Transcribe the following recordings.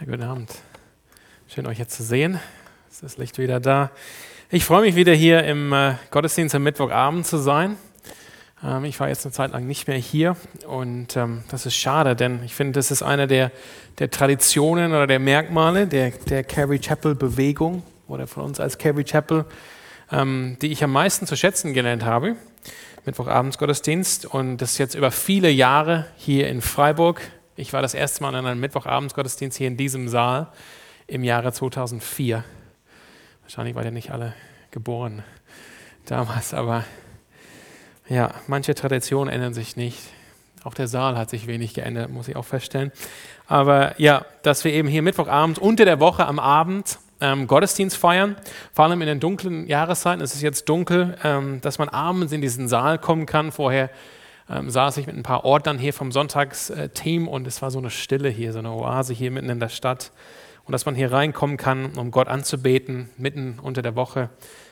Ja, guten Abend. Schön euch jetzt zu sehen. Ist das Licht wieder da. Ich freue mich wieder hier im äh, Gottesdienst am Mittwochabend zu sein. Ähm, ich war jetzt eine Zeit lang nicht mehr hier und ähm, das ist schade, denn ich finde, das ist eine der, der Traditionen oder der Merkmale der, der Calvary Chapel Bewegung oder von uns als Calvary Chapel, ähm, die ich am meisten zu schätzen gelernt habe. Mittwochabends Gottesdienst und das jetzt über viele Jahre hier in Freiburg ich war das erste Mal in einem Mittwochabendsgottesdienst hier in diesem Saal im Jahre 2004. Wahrscheinlich war ja nicht alle geboren damals, aber ja, manche Traditionen ändern sich nicht. Auch der Saal hat sich wenig geändert, muss ich auch feststellen. Aber ja, dass wir eben hier Mittwochabend unter der Woche am Abend ähm, Gottesdienst feiern, vor allem in den dunklen Jahreszeiten, es ist jetzt dunkel, ähm, dass man abends in diesen Saal kommen kann. Vorher ähm, saß ich mit ein paar Ordnern hier vom Sonntagsteam und es war so eine Stille hier, so eine Oase hier mitten in der Stadt. Und dass man hier reinkommen kann, um Gott anzubeten, mitten unter der Woche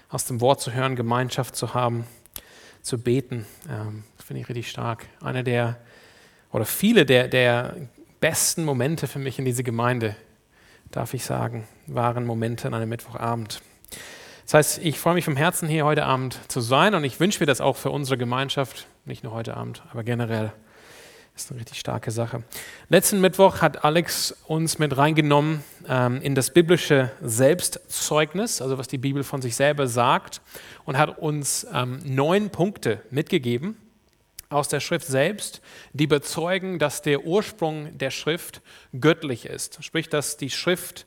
aus dem Wort zu hören, Gemeinschaft zu haben, zu beten, ähm, finde ich richtig stark. Einer der, oder viele der, der besten Momente für mich in dieser Gemeinde, darf ich sagen, waren Momente an einem Mittwochabend. Das heißt, ich freue mich vom Herzen hier heute Abend zu sein und ich wünsche mir das auch für unsere Gemeinschaft, nicht nur heute Abend, aber generell. Das ist eine richtig starke Sache. Letzten Mittwoch hat Alex uns mit reingenommen ähm, in das biblische Selbstzeugnis, also was die Bibel von sich selber sagt, und hat uns ähm, neun Punkte mitgegeben aus der Schrift selbst, die bezeugen, dass der Ursprung der Schrift göttlich ist. Sprich, dass die Schrift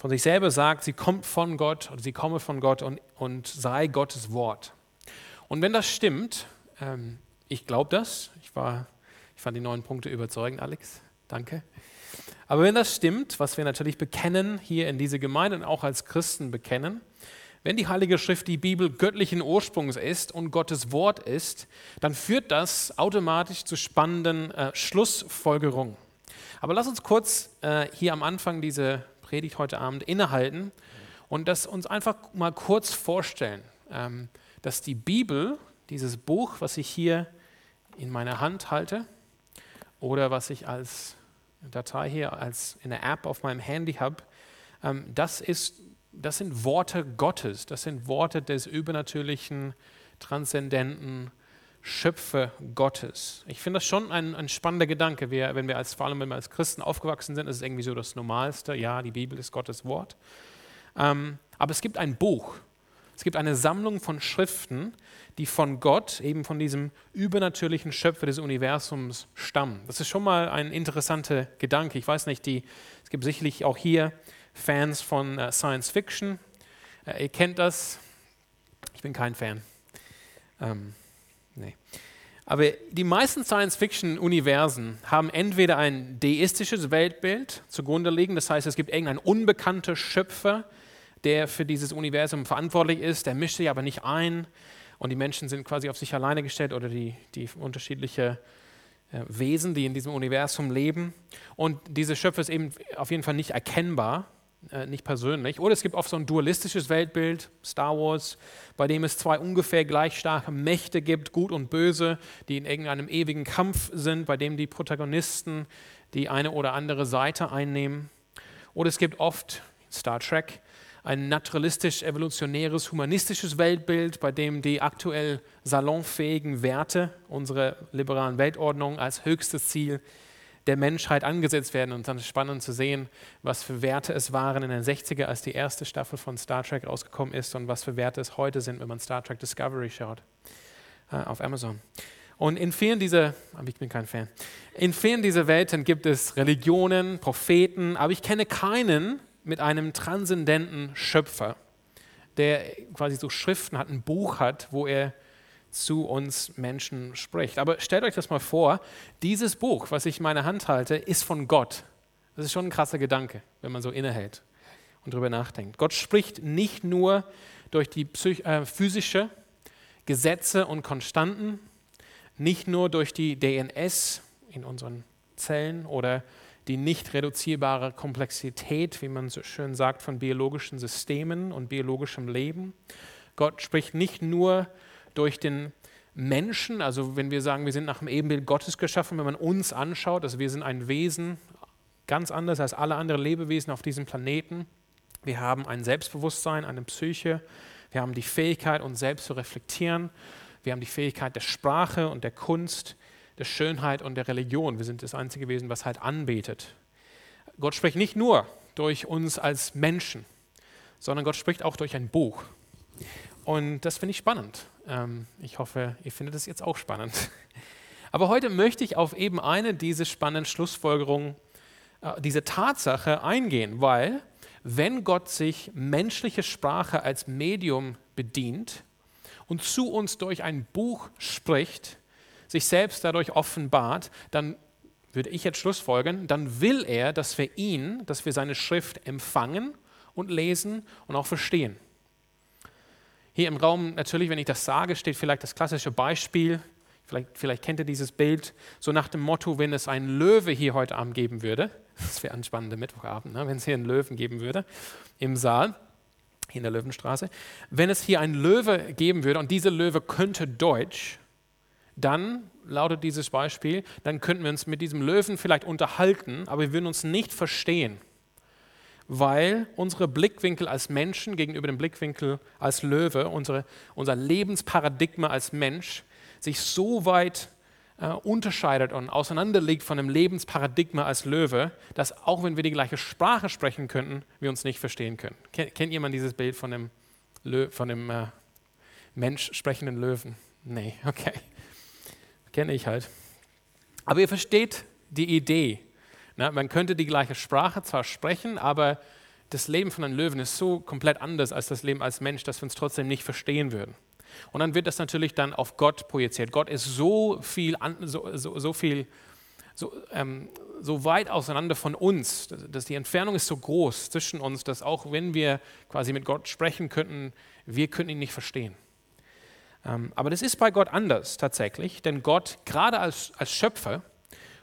von sich selber sagt, sie kommt von Gott oder sie komme von Gott und, und sei Gottes Wort. Und wenn das stimmt, ähm, ich glaube das, ich, war, ich fand die neun Punkte überzeugend, Alex, danke. Aber wenn das stimmt, was wir natürlich bekennen hier in dieser Gemeinde und auch als Christen bekennen, wenn die Heilige Schrift die Bibel göttlichen Ursprungs ist und Gottes Wort ist, dann führt das automatisch zu spannenden äh, Schlussfolgerungen. Aber lass uns kurz äh, hier am Anfang diese Predigt heute Abend innehalten und das uns einfach mal kurz vorstellen, ähm, dass die Bibel, dieses Buch, was ich hier in meiner Hand halte oder was ich als Datei hier als in der App auf meinem Handy habe, ähm, das, ist, das sind Worte Gottes, das sind Worte des übernatürlichen, transzendenten, Schöpfer Gottes. Ich finde das schon ein, ein spannender Gedanke. Wir, wenn wir als, vor allem wenn wir als Christen aufgewachsen sind, ist es irgendwie so das Normalste. Ja, die Bibel ist Gottes Wort. Ähm, aber es gibt ein Buch. Es gibt eine Sammlung von Schriften, die von Gott, eben von diesem übernatürlichen Schöpfer des Universums stammen. Das ist schon mal ein interessanter Gedanke. Ich weiß nicht, die, es gibt sicherlich auch hier Fans von äh, Science Fiction. Äh, ihr kennt das. Ich bin kein Fan. Ähm, Nee. Aber die meisten Science-Fiction-Universen haben entweder ein deistisches Weltbild zugrunde liegen, das heißt, es gibt irgendeinen unbekannten Schöpfer, der für dieses Universum verantwortlich ist, der mischt sich aber nicht ein und die Menschen sind quasi auf sich alleine gestellt oder die, die unterschiedlichen äh, Wesen, die in diesem Universum leben. Und dieser Schöpfer ist eben auf jeden Fall nicht erkennbar äh, nicht persönlich. Oder es gibt oft so ein dualistisches Weltbild, Star Wars, bei dem es zwei ungefähr gleich starke Mächte gibt, gut und böse, die in irgendeinem ewigen Kampf sind, bei dem die Protagonisten die eine oder andere Seite einnehmen. Oder es gibt oft, Star Trek, ein naturalistisch-evolutionäres, humanistisches Weltbild, bei dem die aktuell salonfähigen Werte unserer liberalen Weltordnung als höchstes Ziel der Menschheit angesetzt werden. Und dann ist spannend zu sehen, was für Werte es waren in den 60er, als die erste Staffel von Star Trek rausgekommen ist und was für Werte es heute sind, wenn man Star Trek Discovery schaut äh, auf Amazon. Und in vielen dieser, ich bin kein Fan, in vielen dieser Welten gibt es Religionen, Propheten, aber ich kenne keinen mit einem transzendenten Schöpfer, der quasi so Schriften hat, ein Buch hat, wo er zu uns Menschen spricht. Aber stellt euch das mal vor, dieses Buch, was ich in meiner Hand halte, ist von Gott. Das ist schon ein krasser Gedanke, wenn man so innehält und darüber nachdenkt. Gott spricht nicht nur durch die äh, physische Gesetze und Konstanten, nicht nur durch die DNS in unseren Zellen oder die nicht reduzierbare Komplexität, wie man so schön sagt, von biologischen Systemen und biologischem Leben. Gott spricht nicht nur durch den Menschen, also wenn wir sagen, wir sind nach dem Ebenbild Gottes geschaffen, wenn man uns anschaut, also wir sind ein Wesen ganz anders als alle anderen Lebewesen auf diesem Planeten. Wir haben ein Selbstbewusstsein, eine Psyche. Wir haben die Fähigkeit, uns selbst zu reflektieren. Wir haben die Fähigkeit der Sprache und der Kunst, der Schönheit und der Religion. Wir sind das einzige Wesen, was halt anbetet. Gott spricht nicht nur durch uns als Menschen, sondern Gott spricht auch durch ein Buch. Und das finde ich spannend. Ähm, ich hoffe, ihr findet es jetzt auch spannend. Aber heute möchte ich auf eben eine dieser spannenden Schlussfolgerungen, äh, diese Tatsache eingehen, weil wenn Gott sich menschliche Sprache als Medium bedient und zu uns durch ein Buch spricht, sich selbst dadurch offenbart, dann würde ich jetzt Schlussfolgern, dann will er, dass wir ihn, dass wir seine Schrift empfangen und lesen und auch verstehen. Hier im Raum, natürlich, wenn ich das sage, steht vielleicht das klassische Beispiel, vielleicht, vielleicht kennt ihr dieses Bild, so nach dem Motto, wenn es einen Löwe hier heute Abend geben würde, das wäre ein spannender Mittwochabend, ne, wenn es hier einen Löwen geben würde im Saal, hier in der Löwenstraße, wenn es hier einen Löwe geben würde und dieser Löwe könnte Deutsch, dann lautet dieses Beispiel, dann könnten wir uns mit diesem Löwen vielleicht unterhalten, aber wir würden uns nicht verstehen, weil unsere Blickwinkel als Menschen gegenüber dem Blickwinkel als Löwe, unsere, unser Lebensparadigma als Mensch sich so weit äh, unterscheidet und auseinanderliegt von dem Lebensparadigma als Löwe, dass auch wenn wir die gleiche Sprache sprechen könnten, wir uns nicht verstehen können. Kennt, kennt jemand dieses Bild von dem, Lö von dem äh, Mensch sprechenden Löwen? Nee, okay. Kenne ich halt. Aber ihr versteht die Idee. Ne? Man könnte die gleiche Sprache zwar sprechen, aber das Leben von einem Löwen ist so komplett anders als das Leben als Mensch, dass wir uns trotzdem nicht verstehen würden. Und dann wird das natürlich dann auf Gott projiziert. Gott ist so viel, so, so, so viel, so, ähm, so weit auseinander von uns, dass, die Entfernung ist so groß zwischen uns, dass auch wenn wir quasi mit Gott sprechen könnten, wir können ihn nicht verstehen. Ähm, aber das ist bei Gott anders tatsächlich, denn Gott, gerade als, als Schöpfer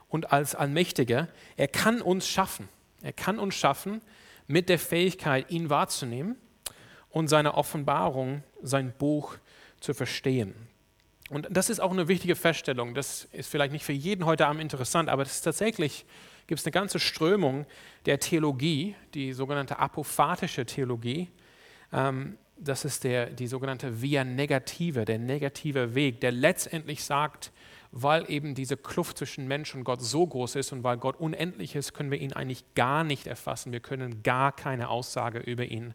und als Allmächtiger, er kann uns schaffen. Er kann uns schaffen mit der Fähigkeit, ihn wahrzunehmen und seine Offenbarung, sein Buch zu verstehen. Und das ist auch eine wichtige Feststellung. Das ist vielleicht nicht für jeden heute Abend interessant, aber das ist tatsächlich, gibt es eine ganze Strömung der Theologie, die sogenannte apophatische Theologie, ähm, das ist der, die sogenannte Via Negative, der negative Weg, der letztendlich sagt, weil eben diese Kluft zwischen Mensch und Gott so groß ist und weil Gott unendlich ist, können wir ihn eigentlich gar nicht erfassen. Wir können gar keine Aussage über ihn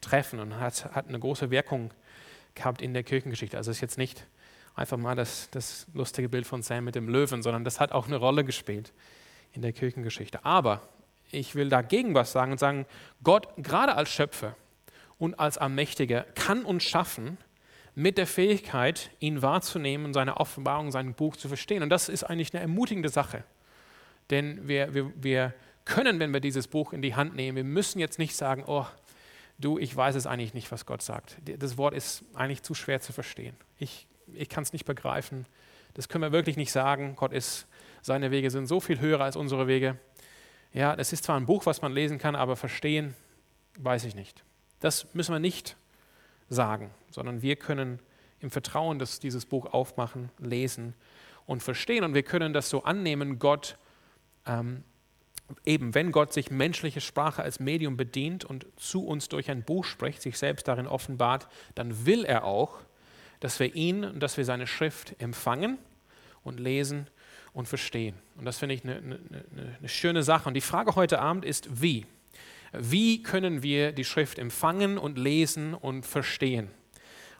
treffen und hat, hat eine große Wirkung gehabt in der Kirchengeschichte. Also es ist jetzt nicht einfach mal das, das lustige Bild von Sam mit dem Löwen, sondern das hat auch eine Rolle gespielt in der Kirchengeschichte. Aber ich will dagegen was sagen und sagen, Gott gerade als Schöpfer, und als Allmächtiger kann uns schaffen mit der Fähigkeit, ihn wahrzunehmen und seine Offenbarung, sein Buch zu verstehen. Und das ist eigentlich eine ermutigende Sache. Denn wir, wir, wir können, wenn wir dieses Buch in die Hand nehmen, wir müssen jetzt nicht sagen, oh, du, ich weiß es eigentlich nicht, was Gott sagt. Das Wort ist eigentlich zu schwer zu verstehen. Ich, ich kann es nicht begreifen. Das können wir wirklich nicht sagen. Gott ist, seine Wege sind so viel höher als unsere Wege. Ja, das ist zwar ein Buch, was man lesen kann, aber verstehen, weiß ich nicht. Das müssen wir nicht sagen, sondern wir können im Vertrauen dass dieses Buch aufmachen, lesen und verstehen. Und wir können das so annehmen, Gott, ähm, eben wenn Gott sich menschliche Sprache als Medium bedient und zu uns durch ein Buch spricht, sich selbst darin offenbart, dann will er auch, dass wir ihn und dass wir seine Schrift empfangen und lesen und verstehen. Und das finde ich eine, eine, eine schöne Sache. Und die Frage heute Abend ist, wie? Wie können wir die Schrift empfangen und lesen und verstehen.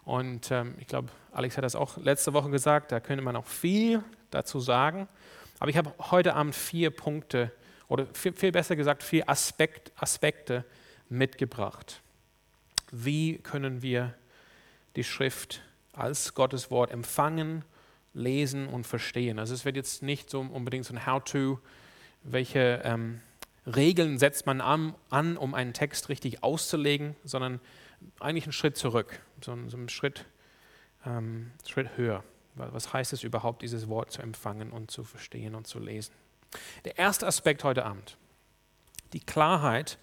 Und ähm, ich glaube, Alex hat das auch letzte Woche gesagt, da könnte man auch viel dazu sagen. Aber ich habe heute Abend vier Punkte oder viel, viel besser gesagt vier Aspekt, Aspekte mitgebracht. Wie können wir die Schrift als Gottes Wort empfangen, lesen und verstehen? Also es wird jetzt nicht so unbedingt so ein How-to, welche ähm, Regeln setzt man an, an, um einen Text richtig auszulegen, sondern eigentlich einen Schritt zurück, so, einen Schritt, ähm, Schritt höher. Was heißt es überhaupt, dieses Wort zu empfangen und zu verstehen und zu lesen? Der erste Aspekt heute Abend, die Klarheit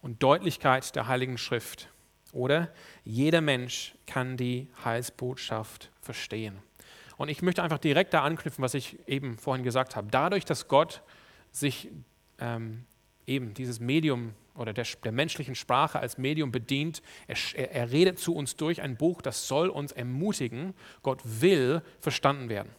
und Deutlichkeit der Heiligen Schrift. Oder jeder Mensch kann die Heilsbotschaft verstehen. Und ich möchte einfach direkt da anknüpfen, was ich eben vorhin gesagt habe. Dadurch, dass Gott sich ähm, eben dieses Medium oder der, der menschlichen Sprache als Medium bedient. Er, er, redet zu uns durch ein Buch, das soll uns ermutigen. Gott will verstanden werden.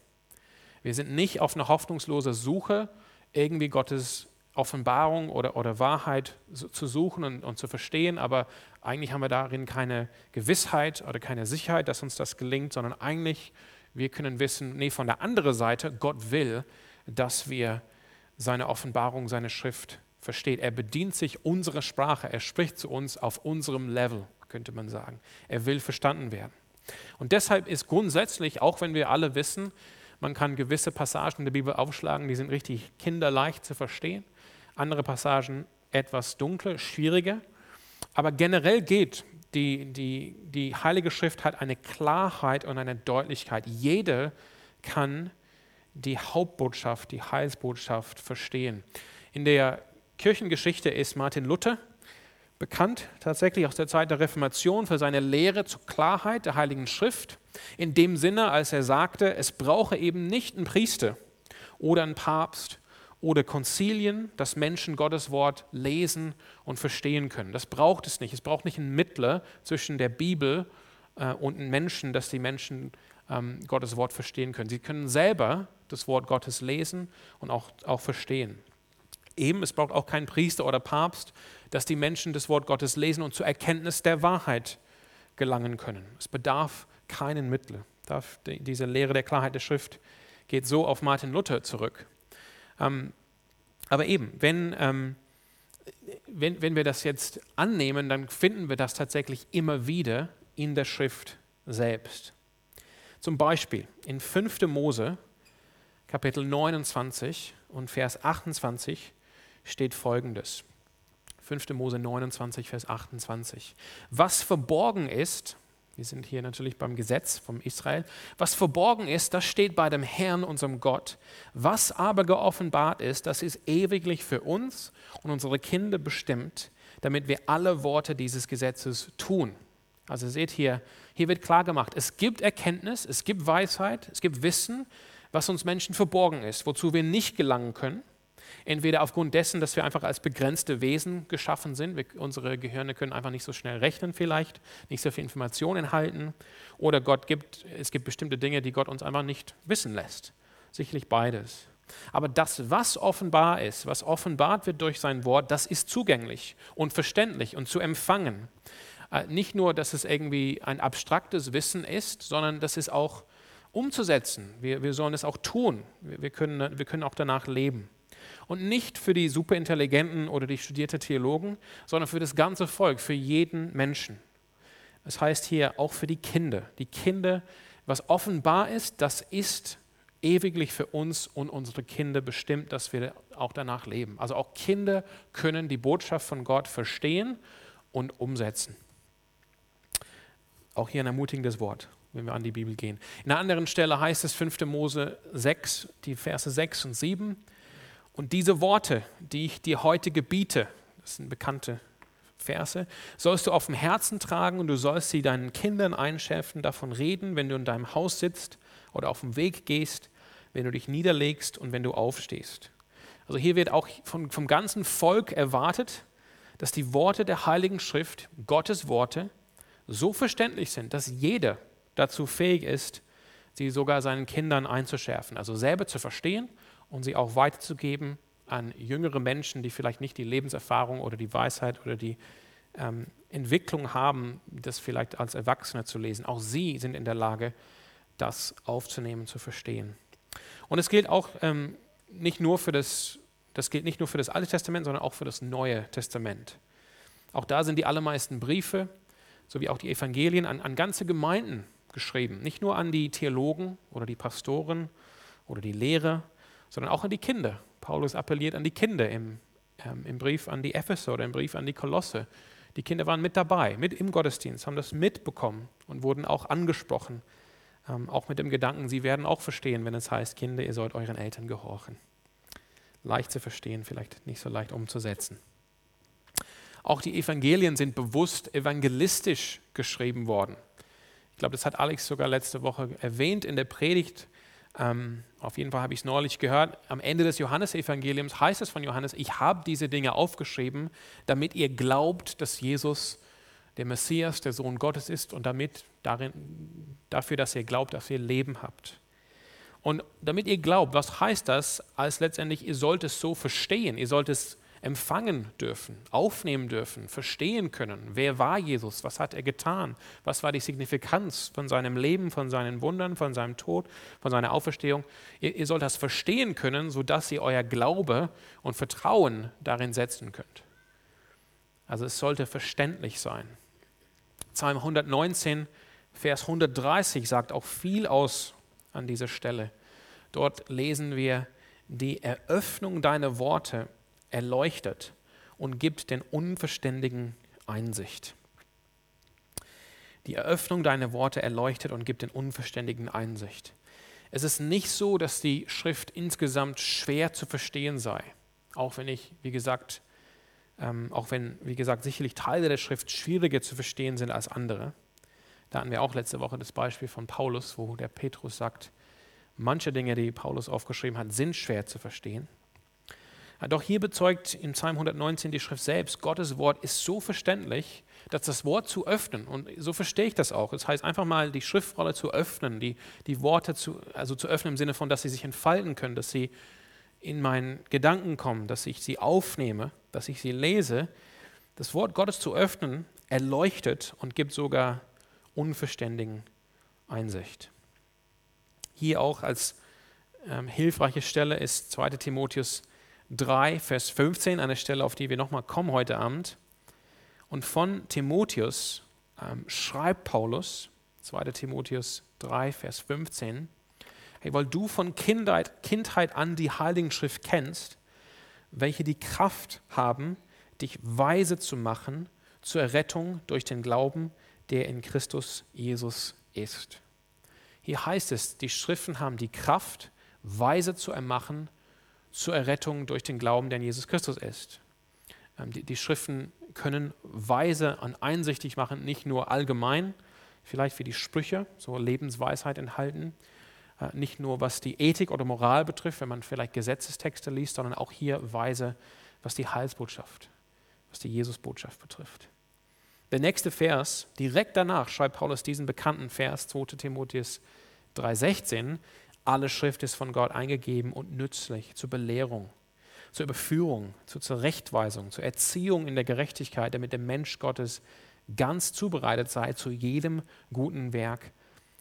Wir sind nicht auf einer hoffnungslosen Suche, irgendwie Gottes Offenbarung oder, oder Wahrheit zu suchen und, und, zu verstehen, aber eigentlich haben wir darin keine Gewissheit oder keine Sicherheit, dass uns das gelingt, sondern eigentlich wir können wissen, nee, von der anderen Seite, Gott will, dass wir seine Offenbarung, seine Schrift verstehen. Er bedient sich unserer Sprache, er spricht zu uns auf unserem Level, könnte man sagen. Er will verstanden werden. Und deshalb ist grundsätzlich, auch wenn wir alle wissen, man kann gewisse Passagen der Bibel aufschlagen, die sind richtig kinderleicht zu verstehen, andere Passagen etwas dunkler, schwieriger. Aber generell geht, die, die, die Heilige Schrift hat eine Klarheit und eine Deutlichkeit. Jeder kann die Hauptbotschaft, die Heilsbotschaft verstehen. In der Kirchengeschichte ist Martin Luther bekannt, tatsächlich aus der Zeit der Reformation, für seine Lehre zur Klarheit der Heiligen Schrift. In dem Sinne, als er sagte, es brauche eben nicht einen Priester oder einen Papst oder Konzilien, dass Menschen Gottes Wort lesen und verstehen können. Das braucht es nicht. Es braucht nicht einen Mittler zwischen der Bibel äh, und den Menschen, dass die Menschen ähm, Gottes Wort verstehen können. Sie können selber das Wort Gottes lesen und auch, auch verstehen. Eben, es braucht auch keinen Priester oder Papst, dass die Menschen das Wort Gottes lesen und zur Erkenntnis der Wahrheit gelangen können. Es bedarf keinen Mittler. Diese Lehre der Klarheit der Schrift geht so auf Martin Luther zurück. Ähm, aber eben, wenn, ähm, wenn, wenn wir das jetzt annehmen, dann finden wir das tatsächlich immer wieder in der Schrift selbst. Zum Beispiel in 5. Mose, Kapitel 29 und Vers 28 steht folgendes. 5. Mose 29, Vers 28. Was verborgen ist, wir sind hier natürlich beim Gesetz vom Israel, was verborgen ist, das steht bei dem Herrn, unserem Gott. Was aber geoffenbart ist, das ist ewiglich für uns und unsere Kinder bestimmt, damit wir alle Worte dieses Gesetzes tun. Also seht hier, hier wird klar gemacht, es gibt Erkenntnis, es gibt Weisheit, es gibt Wissen, was uns Menschen verborgen ist, wozu wir nicht gelangen können. Entweder aufgrund dessen, dass wir einfach als begrenzte Wesen geschaffen sind, wir, unsere Gehirne können einfach nicht so schnell rechnen vielleicht, nicht so viel Informationen halten, oder Gott gibt, es gibt bestimmte Dinge, die Gott uns einfach nicht wissen lässt. Sicherlich beides. Aber das, was offenbar ist, was offenbart wird durch sein Wort, das ist zugänglich und verständlich und zu empfangen. Äh, nicht nur, dass es irgendwie ein abstraktes Wissen ist, sondern das ist auch umzusetzen. Wir, wir sollen es auch tun. Wir, wir, können, wir können auch danach leben. Und nicht für die Superintelligenten oder die studierten Theologen, sondern für das ganze Volk, für jeden Menschen. Das heißt hier auch für die Kinder. Die Kinder, was offenbar ist, das ist ewiglich für uns und unsere Kinder bestimmt, dass wir auch danach leben. Also auch Kinder können die Botschaft von Gott verstehen und umsetzen. Auch hier ein ermutigendes Wort, wenn wir an die Bibel gehen. In einer anderen Stelle heißt es 5. Mose 6, die Verse 6 und 7. Und diese Worte, die ich dir heute gebiete, das sind bekannte Verse, sollst du auf dem Herzen tragen und du sollst sie deinen Kindern einschärfen, davon reden, wenn du in deinem Haus sitzt oder auf dem Weg gehst, wenn du dich niederlegst und wenn du aufstehst. Also hier wird auch vom, vom ganzen Volk erwartet, dass die Worte der Heiligen Schrift, Gottes Worte, so verständlich sind, dass jeder dazu fähig ist, sie sogar seinen Kindern einzuschärfen, also selber zu verstehen und sie auch weiterzugeben an jüngere Menschen, die vielleicht nicht die Lebenserfahrung oder die Weisheit oder die ähm, Entwicklung haben, das vielleicht als Erwachsene zu lesen. Auch sie sind in der Lage, das aufzunehmen, zu verstehen. Und es gilt auch ähm, nicht nur für das, das gilt nicht nur für das Alte Testament, sondern auch für das Neue Testament. Auch da sind die allermeisten Briefe, sowie auch die Evangelien an, an ganze Gemeinden geschrieben. Nicht nur an die Theologen oder die Pastoren oder die Lehrer, sondern auch an die Kinder. Paulus appelliert an die Kinder im, ähm, im Brief an die Epheser oder im Brief an die Kolosse. Die Kinder waren mit dabei, mit im Gottesdienst, haben das mitbekommen und wurden auch angesprochen, ähm, auch mit dem Gedanken, sie werden auch verstehen, wenn es heißt, Kinder, ihr sollt euren Eltern gehorchen. Leicht zu verstehen, vielleicht nicht so leicht umzusetzen. Auch die Evangelien sind bewusst evangelistisch geschrieben worden. Ich glaube, das hat Alex sogar letzte Woche erwähnt in der Predigt Ähm, auf jeden Fall habe ich es neulich gehört. Am Ende des Johannesevangeliums heißt es von Johannes, ich habe diese Dinge aufgeschrieben, damit ihr glaubt, dass Jesus der Messias, der Sohn Gottes ist und damit darin, dafür, dass ihr glaubt, dass ihr Leben habt. Und damit ihr glaubt, was heißt das, als letztendlich, ihr sollt es so verstehen, ihr sollt es empfangen dürfen, aufnehmen dürfen, verstehen können. Wer war Jesus? Was hat er getan? Was war die Signifikanz von seinem Leben, von seinen Wundern, von seinem Tod, von seiner Auferstehung? Ihr, ihr sollt das verstehen können, sodass ihr euer Glaube und Vertrauen darin setzen könnt. Also es sollte verständlich sein. Psalm 119, Vers 130 sagt auch viel aus an dieser Stelle. Dort lesen wir, die Eröffnung deiner Worte erleuchtet und gibt den Unverständigen Einsicht. Die Eröffnung deiner Worte erleuchtet und gibt den Unverständigen Einsicht. Es ist nicht so, dass die Schrift insgesamt schwer zu verstehen sei. Auch wenn ich, wie gesagt, ähm, auch wenn, wie gesagt, sicherlich Teile der Schrift schwieriger zu verstehen sind als andere. Da hatten wir auch letzte Woche das Beispiel von Paulus, wo der Petrus sagt, manche Dinge, die Paulus aufgeschrieben hat, sind schwer zu verstehen. Doch hier bezeugt in Psalm 119 die Schrift selbst, Gottes Wort ist so verständlich, dass das Wort zu öffnen, und so verstehe ich das auch, das heißt einfach mal die Schriftrolle zu öffnen, die, die Worte zu, also zu öffnen im Sinne von, dass sie sich entfalten können, dass sie in meinen Gedanken kommen, dass ich sie aufnehme, dass ich sie lese. Das Wort Gottes zu öffnen erleuchtet und gibt sogar unverständigen Einsicht. Hier auch als ähm, hilfreiche Stelle ist 2 Timotheus 3, Vers 15, eine Stelle, auf die wir nochmal kommen heute Abend. Und von Timotheus ähm, schreibt Paulus, 2 Timotheus 3, Vers 15, hey, weil du von Kindheit, Kindheit an die Heiligen Schrift kennst, welche die Kraft haben, dich weise zu machen zur Errettung durch den Glauben, der in Christus Jesus ist. Hier heißt es, die Schriften haben die Kraft, weise zu ermachen zur Errettung durch den Glauben, der in Jesus Christus ist. Ähm, die, die Schriften können weise und einsichtig machen, nicht nur allgemein, vielleicht wie die Sprüche, so Lebensweisheit enthalten, äh, nicht nur was die Ethik oder Moral betrifft, wenn man vielleicht Gesetzestexte liest, sondern auch hier weise, was die Heilsbotschaft, was die Jesusbotschaft betrifft. Der nächste Vers, direkt danach schreibt Paulus diesen bekannten Vers, 2 Timotheus 3,16, alle Schrift ist von Gott eingegeben und nützlich zur Belehrung, zur Überführung, zur Zurechtweisung, zur Erziehung in der Gerechtigkeit, damit der Mensch Gottes ganz zubereitet sei, zu jedem guten Werk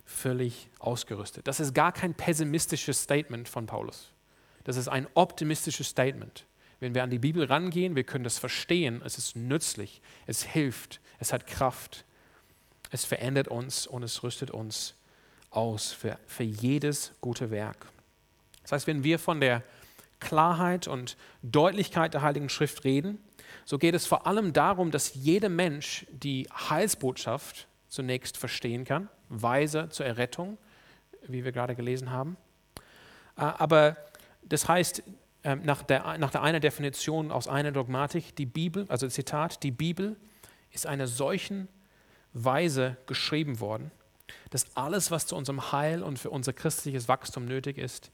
völlig ausgerüstet. Das ist gar kein pessimistisches Statement von Paulus. Das ist ein optimistisches Statement. Wenn wir an die Bibel rangehen, wir können das verstehen, es ist nützlich, es hilft, es hat Kraft, es verändert uns und es rüstet uns aus für, für jedes gute Werk. Das heißt, wenn wir von der Klarheit und Deutlichkeit der Heiligen Schrift reden, so geht es vor allem darum, dass jeder Mensch die Heilsbotschaft zunächst verstehen kann, weise zur Errettung, wie wir gerade gelesen haben. Äh, aber das heißt, ähm, nach der, nach der einer Definition aus einer Dogmatik, die Bibel, also Zitat, die Bibel ist einer solchen Weise geschrieben worden, dass alles, was zu unserem Heil und für unser christliches Wachstum nötig ist,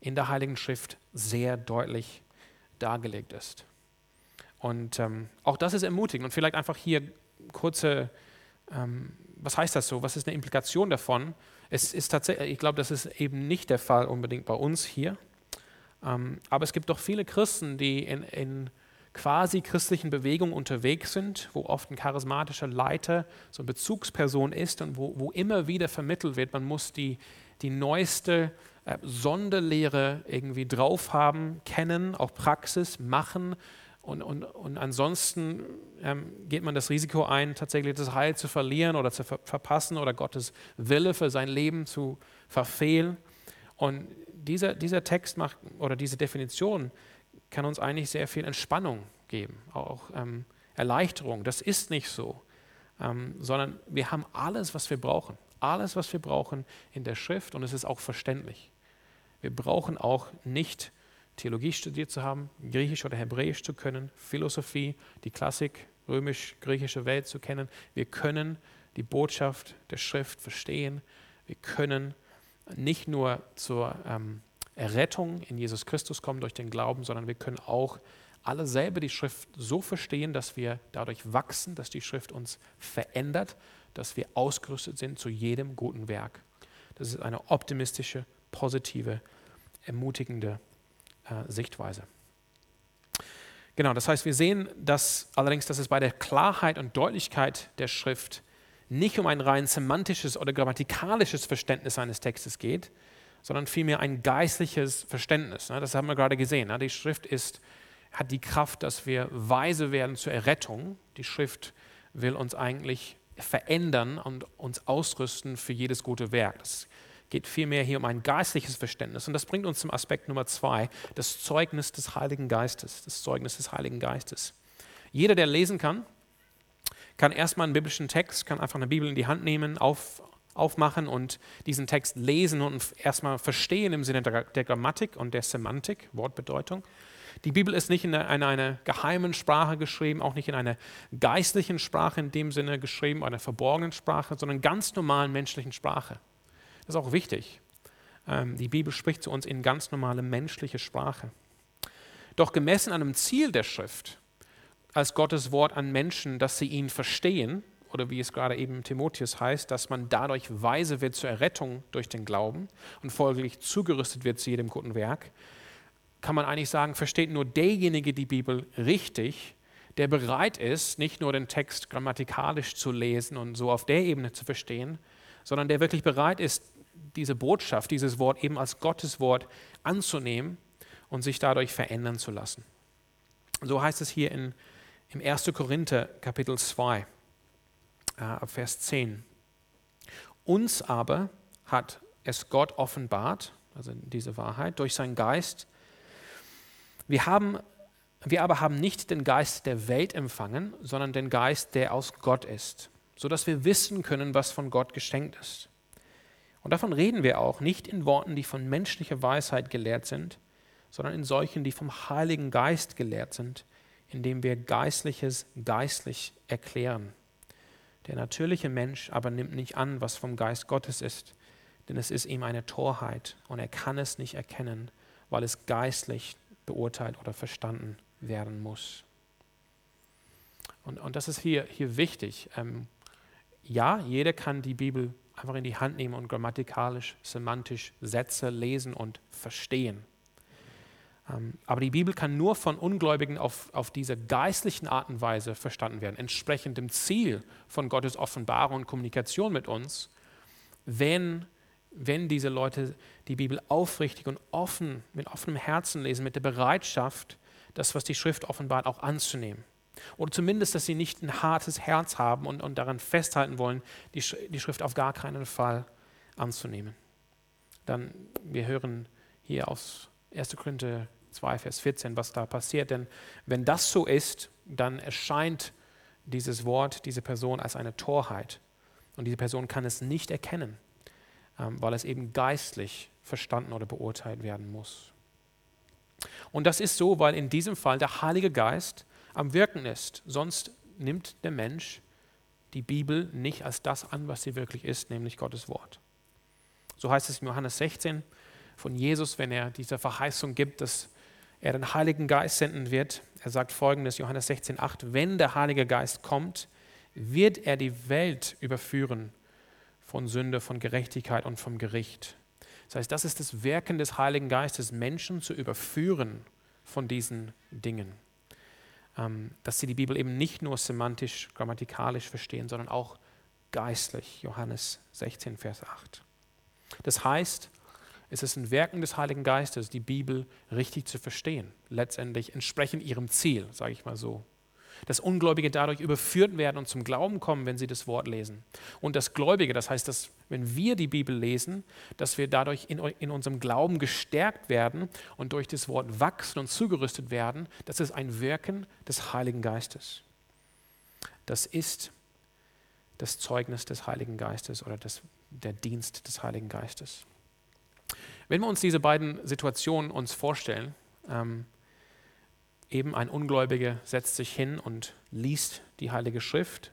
in der Heiligen Schrift sehr deutlich dargelegt ist. Und ähm, auch das ist ermutigend. Und vielleicht einfach hier kurze, ähm, was heißt das so? Was ist eine Implikation davon? Es ist tatsächlich, ich glaube, das ist eben nicht der Fall unbedingt bei uns hier. Ähm, aber es gibt doch viele Christen, die in, in quasi christlichen Bewegungen unterwegs sind, wo oft ein charismatischer Leiter so eine Bezugsperson ist und wo, wo immer wieder vermittelt wird, man muss die, die neueste äh, Sonderlehre irgendwie drauf haben, kennen, auch Praxis machen. Und, und, und ansonsten ähm, geht man das Risiko ein, tatsächlich das Heil zu verlieren oder zu ver verpassen oder Gottes Wille für sein Leben zu verfehlen. Und dieser, dieser Text macht oder diese Definition kann uns eigentlich sehr viel Entspannung geben, auch ähm, Erleichterung. Das ist nicht so, ähm, sondern wir haben alles, was wir brauchen. Alles, was wir brauchen in der Schrift und es ist auch verständlich. Wir brauchen auch nicht Theologie studiert zu haben, Griechisch oder Hebräisch zu können, Philosophie, die Klassik, römisch-griechische Welt zu kennen. Wir können die Botschaft der Schrift verstehen. Wir können nicht nur zur ähm, Errettung in Jesus Christus kommen durch den Glauben, sondern wir können auch alle selber die Schrift so verstehen, dass wir dadurch wachsen, dass die Schrift uns verändert, dass wir ausgerüstet sind zu jedem guten Werk. Das ist eine optimistische, positive, ermutigende äh, Sichtweise. Genau, das heißt, wir sehen dass allerdings, dass es bei der Klarheit und Deutlichkeit der Schrift nicht um ein rein semantisches oder grammatikalisches Verständnis eines Textes geht, sondern vielmehr ein geistliches Verständnis. Ne? Das haben wir gerade gesehen. Ne? Die Schrift ist, hat die Kraft, dass wir weise werden zur Errettung. Die Schrift will uns eigentlich verändern und uns ausrüsten für jedes gute Werk. Es geht vielmehr hier um ein geistliches Verständnis. Und das bringt uns zum Aspekt Nummer zwei, das Zeugnis des Heiligen Geistes. Das Zeugnis des Heiligen Geistes. Jeder, der lesen kann, kann erstmal einen biblischen Text, kann einfach eine Bibel in die Hand nehmen, auf, aufmachen und diesen Text lesen und erstmal verstehen im Sinne der, Grammatik und der Semantik, Wortbedeutung. Die Bibel ist nicht in einer, eine, eine geheimen Sprache geschrieben, auch nicht in einer geistlichen Sprache in dem Sinne geschrieben, einer verborgenen Sprache, sondern ganz normalen menschlichen Sprache. Das ist auch wichtig. Ähm, die Bibel spricht zu uns in ganz normale menschliche Sprache. Doch gemessen an dem Ziel der Schrift, als Gottes Wort an Menschen, dass sie ihn verstehen, oder wie es gerade eben Timotheus heißt, dass man dadurch weise wird zur Errettung durch den Glauben und folglich zugerüstet wird zu jedem guten Werk, kann man eigentlich sagen, versteht nur derjenige die Bibel richtig, der bereit ist, nicht nur den Text grammatikalisch zu lesen und so auf der Ebene zu verstehen, sondern der wirklich bereit ist, diese Botschaft, dieses Wort eben als Gottes Wort anzunehmen und sich dadurch verändern zu lassen. So heißt es hier in, im 1. Korinther Kapitel 2 äh, ab Vers 10. Uns aber hat es Gott offenbart, also diese Wahrheit, durch seinen Geist. Wir, haben, wir aber haben nicht den Geist der Welt empfangen, sondern den Geist, der aus Gott ist, sodass wir wissen können, was von Gott geschenkt ist. Und davon reden wir auch nicht in Worten, die von menschlicher Weisheit gelehrt sind, sondern in solchen, die vom Heiligen Geist gelehrt sind, indem wir Geistliches geistlich erklären. Der natürliche Mensch aber nimmt nicht an, was vom Geist Gottes ist, denn es ist ihm eine Torheit und er kann es nicht erkennen, weil es geistlich beurteilt oder verstanden werden muss. Und, und das ist hier, hier wichtig. Ähm, ja, jeder kann die Bibel einfach in die Hand nehmen und grammatikalisch, semantisch Sätze lesen und verstehen. Ähm, aber die Bibel kann nur von Ungläubigen auf, auf diese geistlichen Art und Weise verstanden werden, entsprechend dem Ziel von Gottes Offenbarung und Kommunikation mit uns, wenn, wenn diese Leute die Bibel aufrichtig und offen, mit offenem Herzen lesen, mit der Bereitschaft, das, was die Schrift offenbart, auch anzunehmen. Oder zumindest, dass sie nicht ein hartes Herz haben und, und daran festhalten wollen, die, die Schrift auf gar keinen Fall anzunehmen. Dann, wir hören hier aus 1. Korinther 2, Vers 14, was da passiert. Denn wenn das so ist, dann erscheint dieses Wort, diese Person als eine Torheit. Und diese Person kann es nicht erkennen, ähm, weil es eben geistlich verstanden oder beurteilt werden muss. Und das ist so, weil in diesem Fall der Heilige Geist am Wirken ist. Sonst nimmt der Mensch die Bibel nicht als das an, was sie wirklich ist, nämlich Gottes Wort. So heißt es in Johannes 16 von Jesus, wenn er diese Verheißung gibt, dass er den Heiligen Geist senden wird. Er sagt folgendes, Johannes 16,8, wenn der Heilige Geist kommt, wird er die Welt überführen von Sünde, von Gerechtigkeit und vom Gericht. Das heißt, das ist das Wirken des Heiligen Geistes, Menschen zu überführen von diesen Dingen. Ähm, dass sie die Bibel eben nicht nur semantisch, grammatikalisch verstehen, sondern auch geistlich. Johannes 16, Vers 8. Das heißt, es ist ein Werken des Heiligen Geistes, die Bibel richtig zu verstehen, letztendlich entsprechend ihrem Ziel, sage ich mal so. Dass Ungläubige dadurch überführt werden und zum Glauben kommen, wenn sie das Wort lesen. Und das Gläubige, das heißt, dass wenn wir die Bibel lesen, dass wir dadurch in, in unserem Glauben gestärkt werden und durch das Wort wachsen und zugerüstet werden, das ist ein Wirken des Heiligen Geistes. Das ist das Zeugnis des Heiligen Geistes oder das, der Dienst des Heiligen Geistes. Wenn wir uns diese beiden Situationen uns vorstellen, ähm, eben ein Ungläubiger setzt sich hin und liest die Heilige Schrift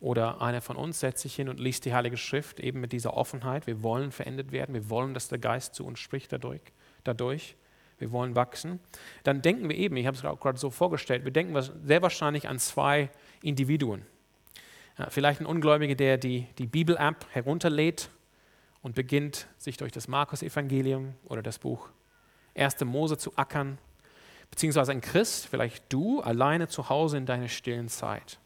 oder einer von uns setzt sich hin und liest die Heilige Schrift eben mit dieser Offenheit. Wir wollen verändert werden, wir wollen, dass der Geist zu uns spricht dadurch. dadurch. Wir wollen wachsen. Dann denken wir eben, ich habe es gerade so vorgestellt, wir denken sehr wahrscheinlich an zwei Individuen. Ja, vielleicht ein Ungläubiger, der die, die Bibel-App herunterlädt und beginnt, sich durch das Markus-Evangelium oder das Buch 1. Mose zu ackern. Beziehungsweise ein Christ, vielleicht du, alleine zu Hause in deiner stillen Zeit.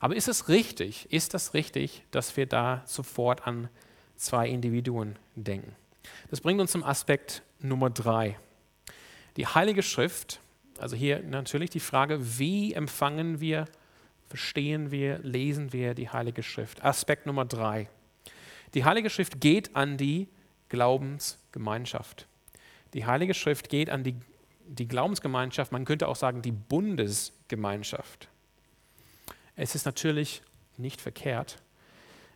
Aber ist es richtig, ist das richtig, dass wir da sofort an zwei Individuen denken? Das bringt uns zum Aspekt Nummer drei. Die Heilige Schrift, also hier natürlich die Frage, wie empfangen wir, verstehen wir, lesen wir die Heilige Schrift? Aspekt Nummer drei. Die Heilige Schrift geht an die Glaubensgemeinschaft. Die Heilige Schrift geht an die, die Glaubensgemeinschaft, man könnte auch sagen die Bundesgemeinschaft. Es ist natürlich nicht verkehrt,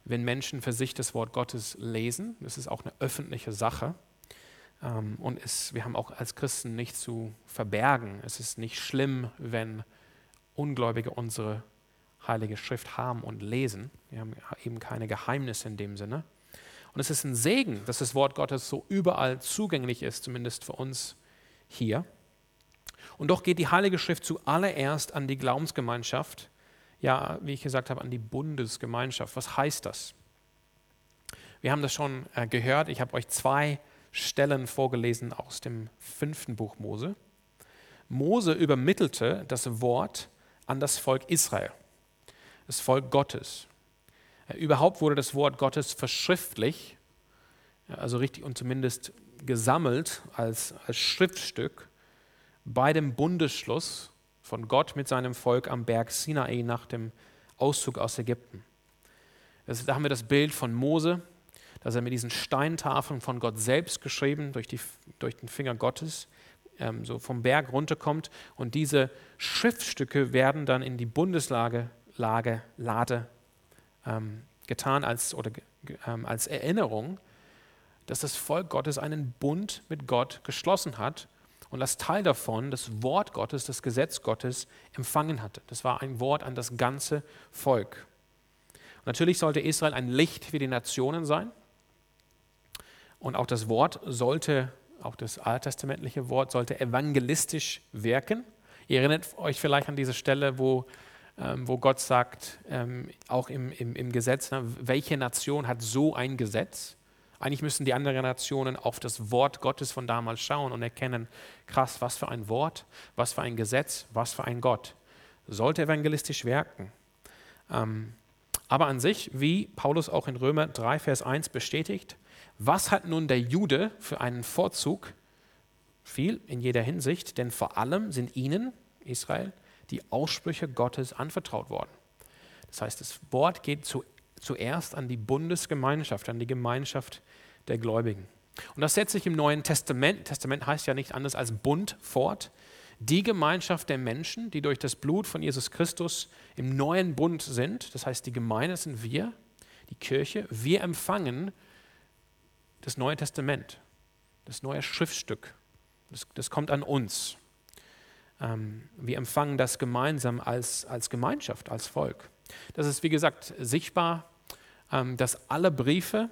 wenn Menschen für sich das Wort Gottes lesen. Das ist auch eine öffentliche Sache. Ähm, und es, wir haben auch als Christen nichts zu verbergen. Es ist nicht schlimm, wenn Ungläubige unsere heilige Schrift haben und lesen. Wir haben eben keine Geheimnisse in dem Sinne. Und es ist ein Segen, dass das Wort Gottes so überall zugänglich ist, zumindest für uns hier. Und doch geht die Heilige Schrift zuallererst an die Glaubensgemeinschaft, ja, wie ich gesagt habe, an die Bundesgemeinschaft. Was heißt das? Wir haben das schon äh, gehört. Ich habe euch zwei Stellen vorgelesen aus dem fünften Buch Mose. Mose übermittelte das Wort an das Volk Israel, das Volk Gottes. Äh, überhaupt wurde das Wort Gottes verschriftlich, also richtig und zumindest gesammelt als, als Schriftstück bei dem Bundesschluss von Gott mit seinem Volk am Berg Sinai nach dem Auszug aus Ägypten. Das, da haben wir das Bild von Mose, dass er mit diesen Steintafeln von Gott selbst geschrieben, durch, die, durch den Finger Gottes, ähm, so vom Berg runterkommt. Und diese Schriftstücke werden dann in die Bundeslage, Lage, Lade ähm, getan als, oder, ähm, als Erinnerung, dass das Volk Gottes einen Bund mit Gott geschlossen hat und als Teil davon das Wort Gottes, das Gesetz Gottes empfangen hatte. Das war ein Wort an das ganze Volk. Und natürlich sollte Israel ein Licht für die Nationen sein. Und auch das Wort sollte, auch das alttestamentliche Wort, sollte evangelistisch wirken. Ihr erinnert euch vielleicht an diese Stelle, wo, ähm, wo Gott sagt, ähm, auch im, im, im Gesetz, ne, welche Nation hat so ein Gesetz? Eigentlich müssen die anderen Nationen auf das Wort Gottes von damals schauen und erkennen, krass, was für ein Wort, was für ein Gesetz, was für ein Gott. Sollte evangelistisch wirken. Ähm, aber an sich, wie Paulus auch in Römer 3, Vers 1 bestätigt, was hat nun der Jude für einen Vorzug? Viel in jeder Hinsicht, denn vor allem sind ihnen, Israel, die Aussprüche Gottes anvertraut worden. Das heißt, das Wort geht zu, zuerst an die Bundesgemeinschaft, an die Gemeinschaft der Gläubigen. Und das setzt sich im Neuen Testament, Testament heißt ja nicht anders als Bund fort, die Gemeinschaft der Menschen, die durch das Blut von Jesus Christus im neuen Bund sind, das heißt die Gemeinde sind wir, die Kirche, wir empfangen das Neue Testament, das neue Schriftstück, das, das kommt an uns. Ähm, wir empfangen das gemeinsam als, als Gemeinschaft, als Volk. Das ist, wie gesagt, sichtbar, ähm, dass alle Briefe,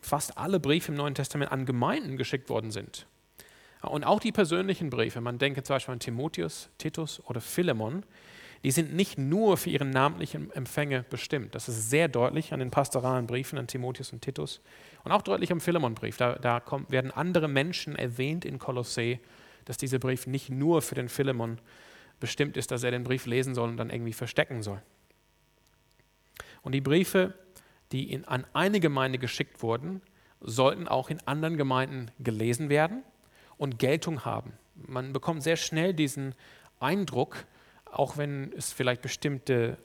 fast alle Briefe im Neuen Testament an Gemeinden geschickt worden sind. Und auch die persönlichen Briefe, man denke zum Beispiel an Timotheus, Titus oder Philemon, die sind nicht nur für ihren namentlichen Empfänger bestimmt. Das ist sehr deutlich an den pastoralen Briefen an Timotheus und Titus und auch deutlich am Philemonbrief. Da, da kommt, werden andere Menschen erwähnt in Kolossee, dass dieser Brief nicht nur für den Philemon bestimmt ist, dass er den Brief lesen soll und dann irgendwie verstecken soll. Und die Briefe, die in, an eine Gemeinde geschickt wurden, sollten auch in anderen Gemeinden gelesen werden und Geltung haben. Man bekommt sehr schnell diesen Eindruck, auch wenn es vielleicht bestimmte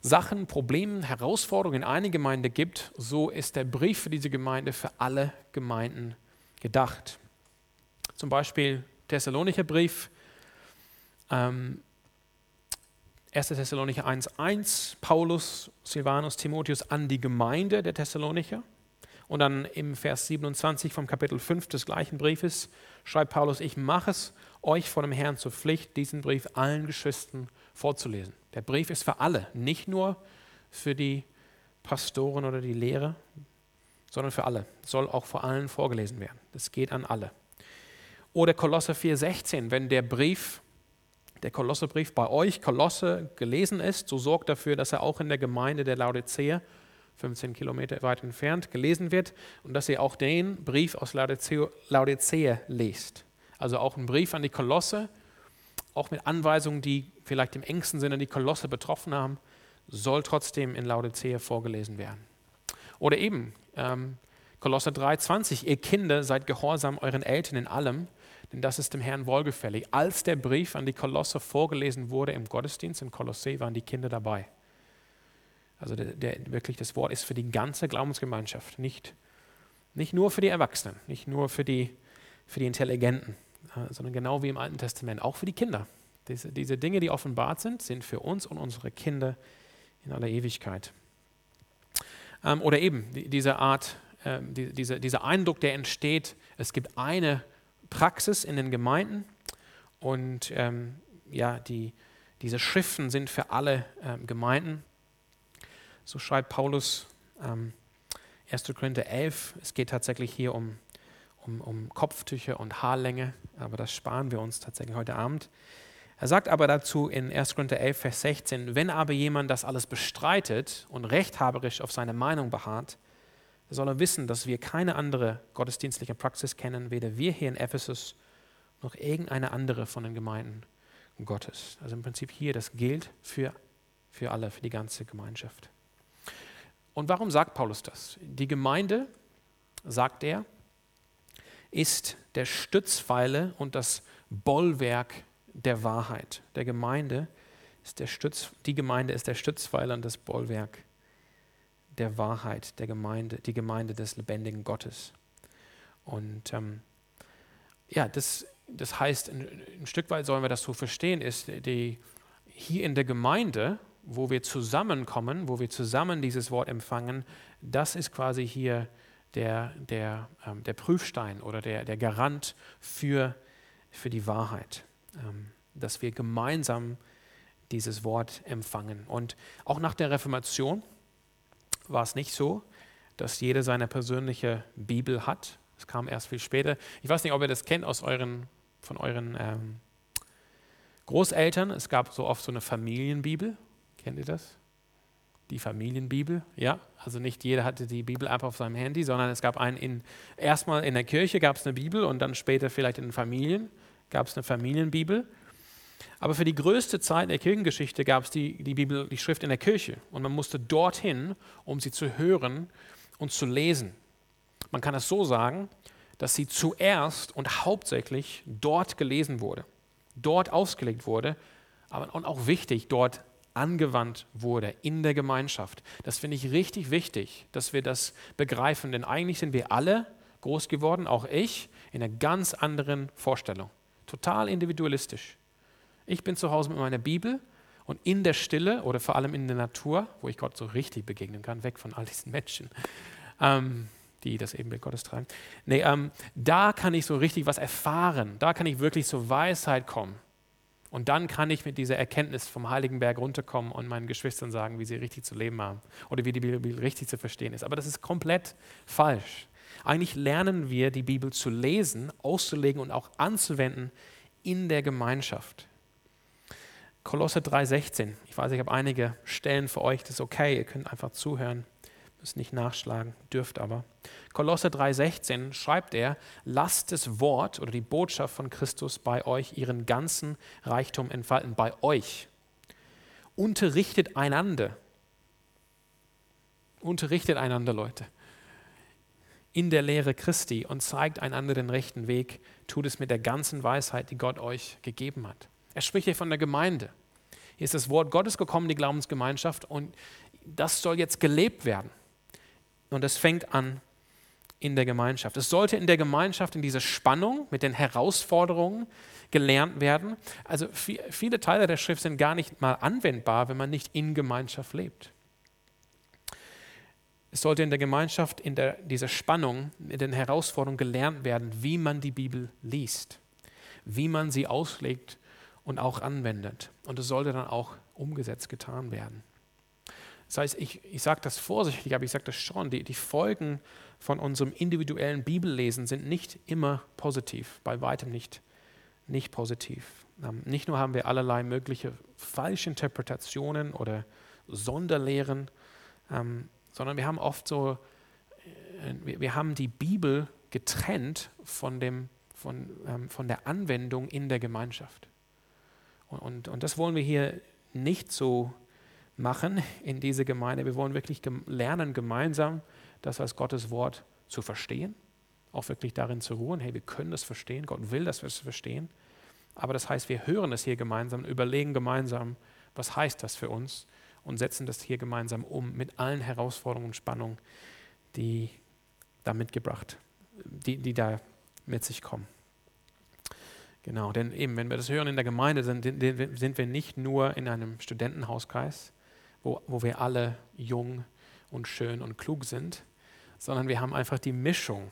Sachen, Probleme, Herausforderungen in einer Gemeinde gibt, so ist der Brief für diese Gemeinde für alle Gemeinden gedacht. Zum Beispiel Thessalonicher Brief, ähm, 1. Thessalonicher 1,1, Paulus, Silvanus, Timotheus an die Gemeinde der Thessalonicher. Und dann im Vers 27 vom Kapitel 5 des gleichen Briefes schreibt Paulus, ich mache es euch vor dem Herrn zur Pflicht, diesen Brief allen Geschwistern vorzulesen. Der Brief ist für alle, nicht nur für die Pastoren oder die Lehre, sondern für alle. Soll auch vor allen vorgelesen werden. Das geht an alle. Oder Kolosse 4,16, wenn der Brief, der Kolossebrief bei euch, Kolosse, gelesen ist, so sorgt dafür, dass er auch in der Gemeinde der Laodicea, 15 Kilometer weit entfernt, gelesen wird und dass ihr auch den Brief aus Laodicea, Laodicea lest. Also auch ein Brief an die Kolosse, auch mit Anweisungen, die vielleicht im engsten Sinne die Kolosse betroffen haben, soll trotzdem in Laodicea vorgelesen werden. Oder eben ähm, Kolosser 3,20, ihr Kinder seid gehorsam euren Eltern in allem, denn das ist dem Herrn wohlgefällig. Als der Brief an die Kolosser vorgelesen wurde im Gottesdienst in Kolossee, waren die Kinder dabei. Also der, der, wirklich das Wort ist für die ganze Glaubensgemeinschaft, nicht, nicht nur für die Erwachsenen, nicht nur für die, für die Intelligenten, äh, sondern genau wie im Alten Testament, auch für die Kinder. Diese, diese Dinge, die offenbart sind, sind für uns und unsere Kinder in aller Ewigkeit. Ähm, oder eben die, diese Art, ähm, die, diese, dieser Eindruck, der entsteht, es gibt eine Praxis in den Gemeinden und ähm, ja, die, diese Schriften sind für alle ähm, Gemeinden. So schreibt Paulus ähm, 1. Korinther 11. Es geht tatsächlich hier um, um, um Kopftücher und Haarlänge, aber das sparen wir uns tatsächlich heute Abend. Er sagt aber dazu in 1. Korinther 11, Vers 16, wenn aber jemand das alles bestreitet und rechthaberisch auf seine Meinung beharrt, soll er wissen, dass wir keine andere gottesdienstliche Praxis kennen, weder wir hier in Ephesus noch irgendeine andere von den Gemeinden Gottes. Also im Prinzip hier, das gilt für, für alle, für die ganze Gemeinschaft. Und warum sagt Paulus das? Die Gemeinde, sagt er, ist der Stützpfeiler und das Bollwerk der Wahrheit. Der Gemeinde ist der Stütz, die Gemeinde ist der Stützpfeiler und das Bollwerk der Wahrheit, der Gemeinde, die Gemeinde des lebendigen Gottes. Und ähm, ja, das, das heißt, ein, ein, Stück weit sollen wir das so verstehen, ist die, hier in der Gemeinde, wo wir zusammenkommen, wo wir zusammen dieses Wort empfangen, das ist quasi hier der, der, ähm, der Prüfstein oder der, der Garant für, für die Wahrheit ähm, dass wir gemeinsam dieses Wort empfangen. Und auch nach der Reformation war es nicht so, dass jeder seine persönliche Bibel hat. Es kam erst viel später. Ich weiß nicht, ob ihr das kennt aus euren, von euren ähm, Großeltern. Es gab so oft so eine Familienbibel. Kennt ihr das? Die Familienbibel, ja. Also nicht jeder hatte die Bibel einfach auf seinem Handy, sondern es gab einen in, erstmal in der Kirche gab es eine Bibel und dann später vielleicht in den Familien gab es eine Familienbibel. Aber für die größte Zeit der Kirchengeschichte gab es die, die Bibel, die Schrift in der Kirche. Und man musste dorthin, um sie zu hören und zu lesen. Man kann es so sagen, dass sie zuerst und hauptsächlich dort gelesen wurde, dort ausgelegt wurde, aber und auch wichtig, dort angewandt wurde in der Gemeinschaft. Das finde ich richtig wichtig, dass wir das begreifen, denn eigentlich sind wir alle groß geworden, auch ich, in einer ganz anderen Vorstellung. Total individualistisch. Ich bin zu Hause mit meiner Bibel und in der Stille oder vor allem in der Natur, wo ich Gott so richtig begegnen kann, weg von all diesen Menschen, ähm, die das Ebenbild Gottes tragen. Nee, ähm, da kann ich so richtig was erfahren. Da kann ich wirklich zur Weisheit kommen. Und dann kann ich mit dieser Erkenntnis vom Heiligen Berg runterkommen und meinen Geschwistern sagen, wie sie richtig zu leben haben oder wie die Bibel richtig zu verstehen ist. Aber das ist komplett falsch. Eigentlich lernen wir, die Bibel zu lesen, auszulegen und auch anzuwenden in der Gemeinschaft. Kolosse 3,16. Ich weiß, ich habe einige Stellen für euch, das ist okay, ihr könnt einfach zuhören, müsst nicht nachschlagen, dürft aber. Kolosse 3,16 schreibt er: Lasst das Wort oder die Botschaft von Christus bei euch ihren ganzen Reichtum entfalten, bei euch. Unterrichtet einander. Unterrichtet einander, Leute in der Lehre Christi und zeigt einander den rechten Weg, tut es mit der ganzen Weisheit, die Gott euch gegeben hat. Er spricht hier von der Gemeinde. Hier ist das Wort Gottes gekommen, die Glaubensgemeinschaft, und das soll jetzt gelebt werden. Und es fängt an in der Gemeinschaft. Es sollte in der Gemeinschaft, in dieser Spannung mit den Herausforderungen gelernt werden. Also viele Teile der Schrift sind gar nicht mal anwendbar, wenn man nicht in Gemeinschaft lebt. Es sollte in der Gemeinschaft, in der, dieser Spannung, in den Herausforderungen gelernt werden, wie man die Bibel liest, wie man sie auslegt und auch anwendet. Und es sollte dann auch umgesetzt getan werden. Das heißt, ich, ich sage das vorsichtig, aber ich sage das schon, die, die Folgen von unserem individuellen Bibellesen sind nicht immer positiv, bei weitem nicht, nicht positiv. Ähm, nicht nur haben wir allerlei mögliche falsche Interpretationen oder Sonderlehren, ähm, sondern wir haben oft so, äh, wir, wir, haben die Bibel getrennt von, dem, von, ähm, von der Anwendung in der Gemeinschaft. Und, und, das wollen wir hier nicht so machen in diese Gemeinde. Wir wollen wirklich lernen, gemeinsam das als Gottes Wort zu verstehen, auch wirklich darin zu ruhen, hey, wir können das verstehen, Gott will, dass wir es verstehen. Aber das heißt, wir hören es hier gemeinsam, überlegen gemeinsam, was heißt das für uns und setzen das hier gemeinsam um mit allen Herausforderungen und Spannungen, die da mitgebracht, die, die da mit sich kommen. Genau, denn eben, wenn wir das hören in der Gemeinde, sind, sind wir nicht nur in einem Studentenhauskreis, wo, wo wir alle jung und schön und klug sind, sondern wir haben einfach die Mischung.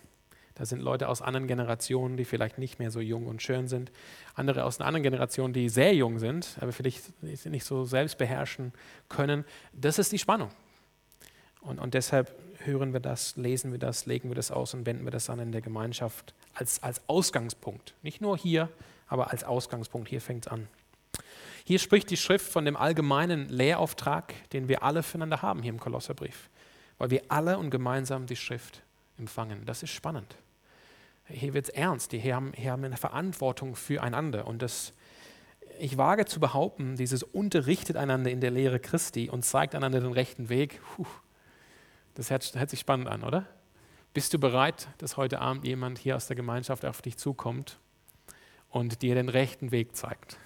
Da sind Leute aus anderen Generationen, die vielleicht nicht mehr so jung und schön sind, andere aus einer anderen Generation, die sehr jung sind, aber vielleicht nicht so selbst beherrschen können. Das ist die Spannung. Und, und deshalb hören wir das, lesen wir das, legen wir das aus und wenden wir das an in der Gemeinschaft als, als Ausgangspunkt. Nicht nur hier, aber als Ausgangspunkt. Hier fängt es an. Hier spricht die Schrift von dem allgemeinen Lehrauftrag, den wir alle füreinander haben hier im Kolosserbrief, weil wir alle und gemeinsam die Schrift empfangen. Das ist spannend. Hier wird es ernst. Hier haben, hier haben eine Verantwortung füreinander. Und das, ich wage zu behaupten, dieses unterrichtet einander in der Lehre Christi und zeigt einander den rechten Weg. Puh, das hört, hört sich spannend an, oder? Bist du bereit, dass heute Abend jemand hier aus der Gemeinschaft auf dich zukommt und dir den rechten Weg zeigt?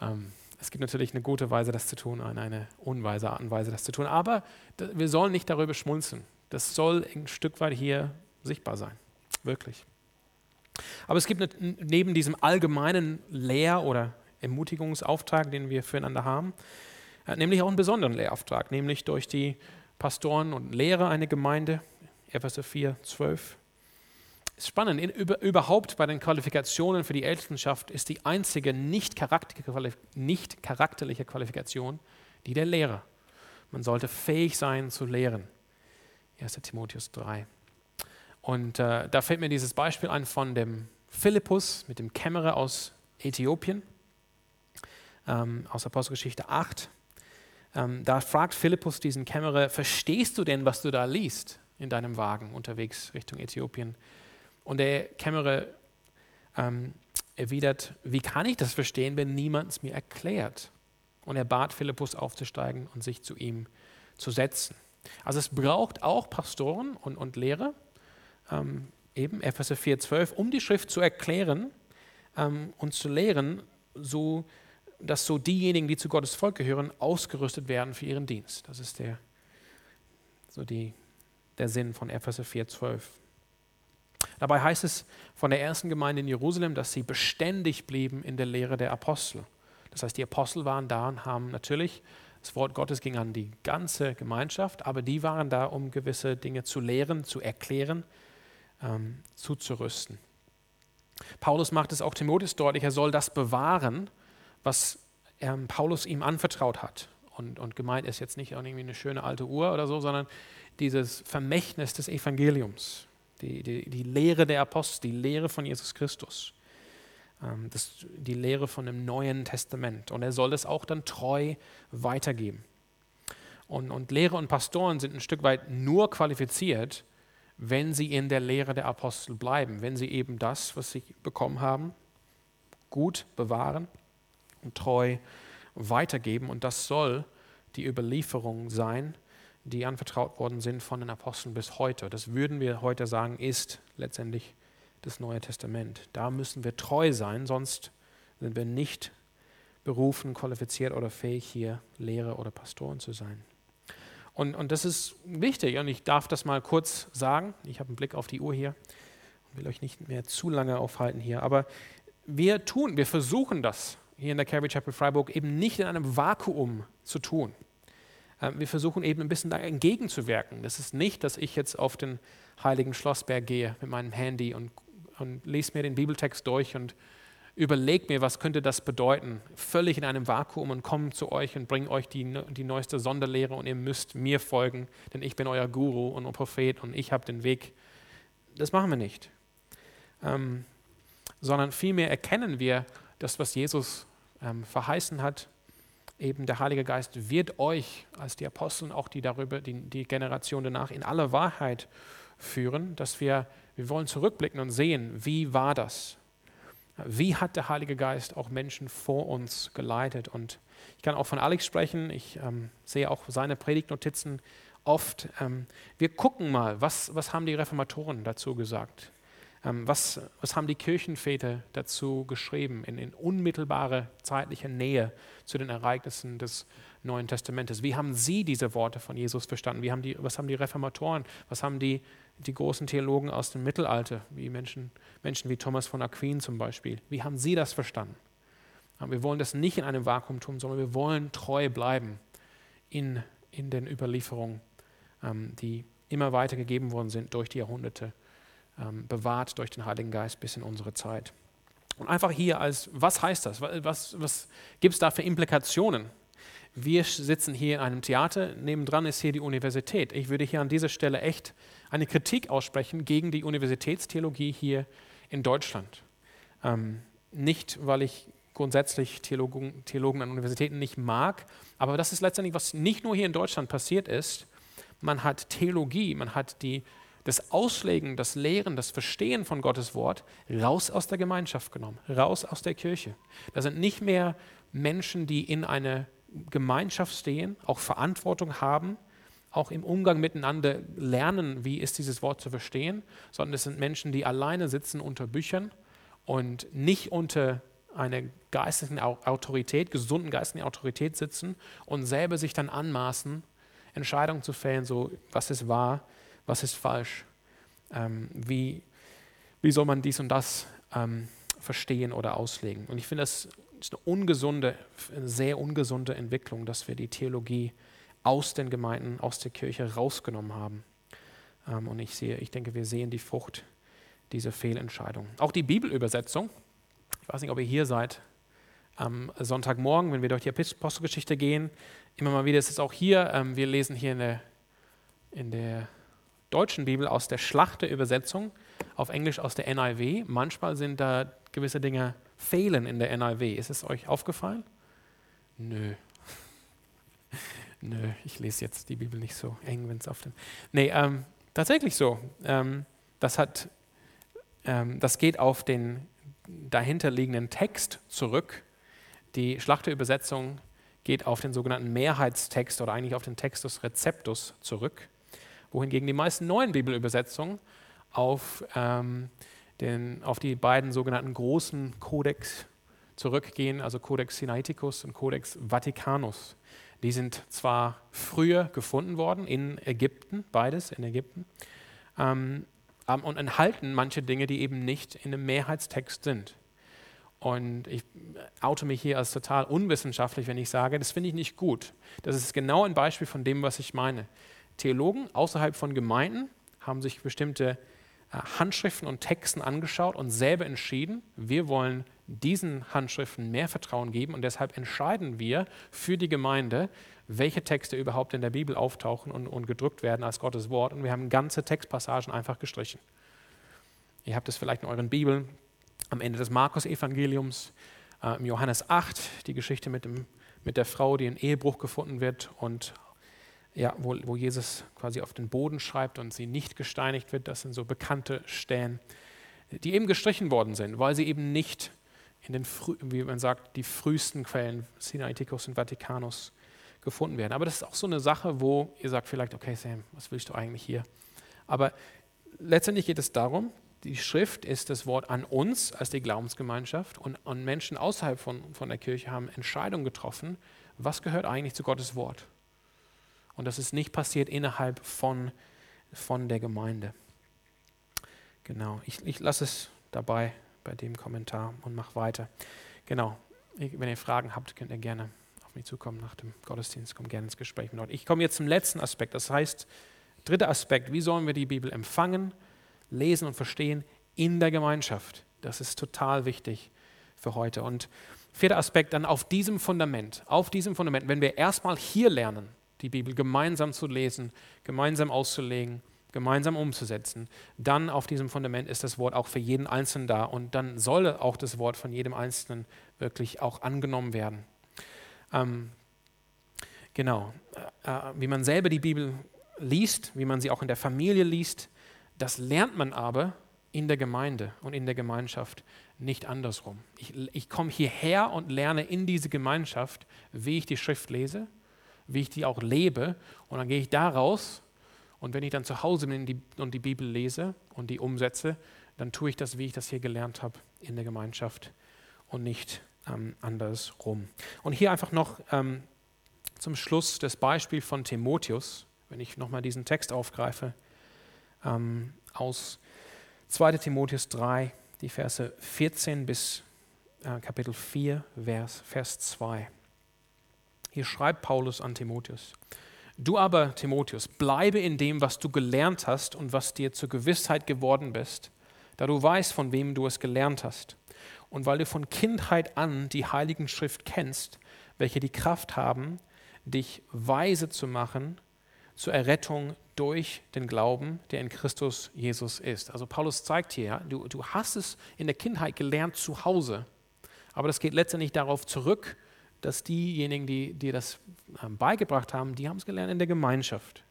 Ähm, es gibt natürlich eine gute Weise, das zu tun, eine unweise Art und Weise, das zu tun. Aber wir sollen nicht darüber schmunzeln. Das soll ein Stück weit hier sichtbar sein. Wirklich. Aber es gibt neben diesem allgemeinen Lehr- oder Ermutigungsauftrag, den wir füreinander haben, äh, nämlich auch einen besonderen Lehrauftrag, nämlich durch die Pastoren und Lehrer einer Gemeinde, Epheser 4, 12 spannend. In, über, überhaupt bei den Qualifikationen für die Ältestenschaft ist die einzige nicht, nicht charakterliche Qualifikation die der Lehrer. Man sollte fähig sein zu lehren. 1. Timotheus 3. Und äh, da fällt mir dieses Beispiel ein von dem Philippus mit dem Kämmerer aus Äthiopien, ähm, aus Apostelgeschichte 8. Ähm, da fragt Philippus diesen Kämmerer, verstehst du denn, was du da liest in deinem Wagen unterwegs Richtung Äthiopien? Und der Kämmerer ähm, erwidert, wie kann ich das verstehen, wenn niemand es mir erklärt? Und er bat Philippus aufzusteigen und sich zu ihm zu setzen. Also es braucht auch Pastoren und, und Lehrer, ähm, eben Epheser 4,12, um die Schrift zu erklären ähm, und zu lehren, so dass so diejenigen, die zu Gottes Volk gehören, ausgerüstet werden für ihren Dienst. Das ist der, so die, der Sinn von Epheser 4,12. Dabei heißt es von der ersten Gemeinde in Jerusalem, dass sie beständig blieben in der Lehre der Apostel. Das heißt, die Apostel waren da und haben natürlich, das Wort Gottes ging an die ganze Gemeinschaft, aber die waren da, um gewisse Dinge zu lehren, zu erklären, ähm, zuzurüsten. Paulus macht es auch Timotheus deutlich, er soll das bewahren, was ähm, Paulus ihm anvertraut hat. Und, und gemeint ist jetzt nicht irgendwie eine schöne alte Uhr oder so, sondern dieses Vermächtnis des Evangeliums die, die, die Lehre der Apostel, die Lehre von Jesus Christus, ähm, das, die Lehre von dem Neuen Testament. Und er soll es auch dann treu weitergeben. Und, und Lehrer und Pastoren sind ein Stück weit nur qualifiziert, wenn sie in der Lehre der Apostel bleiben, wenn sie eben das, was sie bekommen haben, gut bewahren und treu weitergeben. Und das soll die Überlieferung sein, die anvertraut worden sind von den Aposteln bis heute. Das würden wir heute sagen, ist letztendlich das Neue Testament. Da müssen wir treu sein, sonst sind wir nicht berufen, qualifiziert oder fähig, hier Lehrer oder Pastoren zu sein. Und, und das ist wichtig und ich darf das mal kurz sagen. Ich habe einen Blick auf die Uhr hier und will euch nicht mehr zu lange aufhalten hier. Aber wir tun, wir versuchen das hier in der Calvary Chapel Freiburg eben nicht in einem Vakuum zu tun. Ähm, wir versuchen eben ein bisschen entgegenzuwirken. Das ist nicht, dass ich jetzt auf den heiligen Schlossberg gehe mit meinem Handy und, und lese mir den Bibeltext durch und überlege mir, was könnte das bedeuten, völlig in einem Vakuum und komme zu euch und bringe euch die, die neueste Sonderlehre und ihr müsst mir folgen, denn ich bin euer Guru und euer Prophet und ich habe den Weg. Das machen wir nicht. Ähm, sondern vielmehr erkennen wir das, was Jesus ähm, verheißen hat, eben der Heilige Geist wird euch als die Apostel, auch die darüber, die, die Generation danach, in aller Wahrheit führen, dass wir, wir wollen zurückblicken und sehen, wie war das? Wie hat der Heilige Geist auch Menschen vor uns geleitet? Und ich kann auch von Alex sprechen, ich ähm, sehe auch seine Predigtnotizen oft. Ähm, wir gucken mal, was, was haben die Reformatoren dazu gesagt? Ähm, was, was haben die Kirchenväter dazu geschrieben in, in unmittelbare zeitliche Nähe zu den Ereignissen des Neuen Testamentes? Wie haben sie diese Worte von Jesus verstanden? Wie haben die, was haben die Reformatoren, was haben die, die großen Theologen aus dem Mittelalter, wie Menschen, Menschen wie Thomas von Aquin zum Beispiel, wie haben sie das verstanden? Wir wollen das nicht in einem Vakuum tun, sondern wir wollen treu bleiben in, in den Überlieferungen, ähm, die immer weiter gegeben worden sind durch die Jahrhunderte ähm, bewahrt durch den Heiligen Geist bis in unsere Zeit. Und einfach hier als, was heißt das? Was, was gibt es da für Implikationen? Wir sitzen hier in einem Theater, nebendran ist hier die Universität. Ich würde hier an dieser Stelle echt eine Kritik aussprechen gegen die Universitätstheologie hier in Deutschland. Ähm, nicht, weil ich grundsätzlich Theologen, Theologen an Universitäten nicht mag, aber das ist letztendlich, was nicht nur hier in Deutschland passiert ist. Man hat Theologie, man hat die das Auslegen, das Lehren, das Verstehen von Gottes Wort raus aus der Gemeinschaft genommen, raus aus der Kirche. Da sind nicht mehr Menschen, die in einer Gemeinschaft stehen, auch Verantwortung haben, auch im Umgang miteinander lernen, wie ist dieses Wort zu verstehen, sondern es sind Menschen, die alleine sitzen unter Büchern und nicht unter einer geistlichen Autorität, gesunden geistlichen Autorität sitzen und selber sich dann anmaßen, Entscheidungen zu fällen, so was ist wahr, was ist falsch, ähm, wie, wie soll man dies und das ähm, verstehen oder auslegen. Und ich finde, das ist eine ungesunde, eine sehr ungesunde Entwicklung, dass wir die Theologie aus den Gemeinden, aus der Kirche rausgenommen haben. Ähm, und ich sehe, ich denke, wir sehen die Frucht dieser Fehlentscheidung. Auch die Bibelübersetzung, ich weiß nicht, ob ihr hier seid, am Sonntagmorgen, wenn wir durch die Apostelgeschichte gehen, immer mal wieder ist es auch hier, ähm, wir lesen hier in der, in der deutschen Bibel aus der Schlachter-Übersetzung, auf Englisch aus der NIV. Manchmal sind da gewisse Dinge fehlen in der NIV. Ist es euch aufgefallen? Nö. Nö, ich lese jetzt die Bibel nicht so eng, wenn es auf dem. Nee, ähm, tatsächlich so. Ähm, das, hat, ähm, das geht auf den dahinterliegenden Text zurück. Die Schlachterübersetzung geht auf den sogenannten Mehrheitstext oder eigentlich auf den Textus Receptus zurück wohingegen die meisten neuen Bibelübersetzungen auf, ähm, den, auf die beiden sogenannten großen Codex zurückgehen, also Codex Sinaiticus und Codex Vaticanus. Die sind zwar früher gefunden worden in Ägypten, beides in Ägypten, ähm, und enthalten manche Dinge, die eben nicht in einem Mehrheitstext sind. Und ich oute mich hier als total unwissenschaftlich, wenn ich sage, das finde ich nicht gut. Das ist genau ein Beispiel von dem, was ich meine. Theologen außerhalb von Gemeinden haben sich bestimmte äh, Handschriften und Texten angeschaut und selber entschieden, wir wollen diesen Handschriften mehr Vertrauen geben und deshalb entscheiden wir für die Gemeinde, welche Texte überhaupt in der Bibel auftauchen und, und gedrückt werden als Gottes Wort. Und wir haben ganze Textpassagen einfach gestrichen. Ihr habt es vielleicht in euren Bibeln am Ende des Markus-Evangeliums, äh, im Johannes 8, die Geschichte mit, dem, mit der Frau, die in Ehebruch gefunden wird und ja, wo, wo Jesus quasi auf den Boden schreibt und sie nicht gesteinigt wird. Das sind so bekannte Stellen, die eben gestrichen worden sind, weil sie eben nicht in den, wie man sagt, die frühesten Quellen, Sinaiticus und Vaticanus, gefunden werden. Aber das ist auch so eine Sache, wo ihr sagt vielleicht, okay Sam, was willst du eigentlich hier? Aber letztendlich geht es darum, die Schrift ist das Wort an uns als die Glaubensgemeinschaft und, und Menschen außerhalb von, von der Kirche haben Entscheidungen getroffen, was gehört eigentlich zu Gottes Wort. Und das ist nicht passiert innerhalb von, von der Gemeinde. Genau, ich, ich lasse es dabei bei dem Kommentar und mache weiter. Genau, wenn ihr Fragen habt, könnt ihr gerne auf mich zukommen nach dem Gottesdienst, kommt gerne ins Gespräch mit euch. Ich komme jetzt zum letzten Aspekt, das heißt, dritter Aspekt, wie sollen wir die Bibel empfangen, lesen und verstehen in der Gemeinschaft? Das ist total wichtig für heute. Und vierter Aspekt dann auf diesem Fundament, auf diesem Fundament, wenn wir erstmal hier lernen, die Bibel gemeinsam zu lesen, gemeinsam auszulegen, gemeinsam umzusetzen, dann auf diesem Fundament ist das Wort auch für jeden Einzelnen da und dann soll auch das Wort von jedem Einzelnen wirklich auch angenommen werden. Ähm, genau, äh, äh wie man selber die Bibel liest, wie man sie auch in der Familie liest, das lernt man aber in der Gemeinde und in der Gemeinschaft, nicht andersrum. Ich, ich komme hierher und lerne in diese Gemeinschaft, wie ich die Schrift lese, wie ich die auch lebe und dann gehe ich da raus und wenn ich dann zu Hause bin und die Bibel lese und die umsetze, dann tue ich das, wie ich das hier gelernt habe, in der Gemeinschaft und nicht ähm, andersrum. Und hier einfach noch ähm, zum Schluss das Beispiel von Timotheus, wenn ich nochmal diesen Text aufgreife, ähm, aus 2 Timotheus 3, die Verse 14 bis äh, Kapitel 4, Vers, Vers 2. Hier schreibt Paulus an Timotheus. Du aber, Timotheus, bleibe in dem, was du gelernt hast und was dir zur Gewissheit geworden bist, da du weißt, von wem du es gelernt hast. Und weil du von Kindheit an die Heiligen Schrift kennst, welche die Kraft haben, dich weise zu machen zur Errettung durch den Glauben, der in Christus Jesus ist. Also Paulus zeigt hier, du, du hast es in der Kindheit gelernt zu Hause, aber das geht letztendlich darauf zurück, dass diejenigen, die dir das ähm, beigebracht haben, die haben es gelernt in der Gemeinschaft.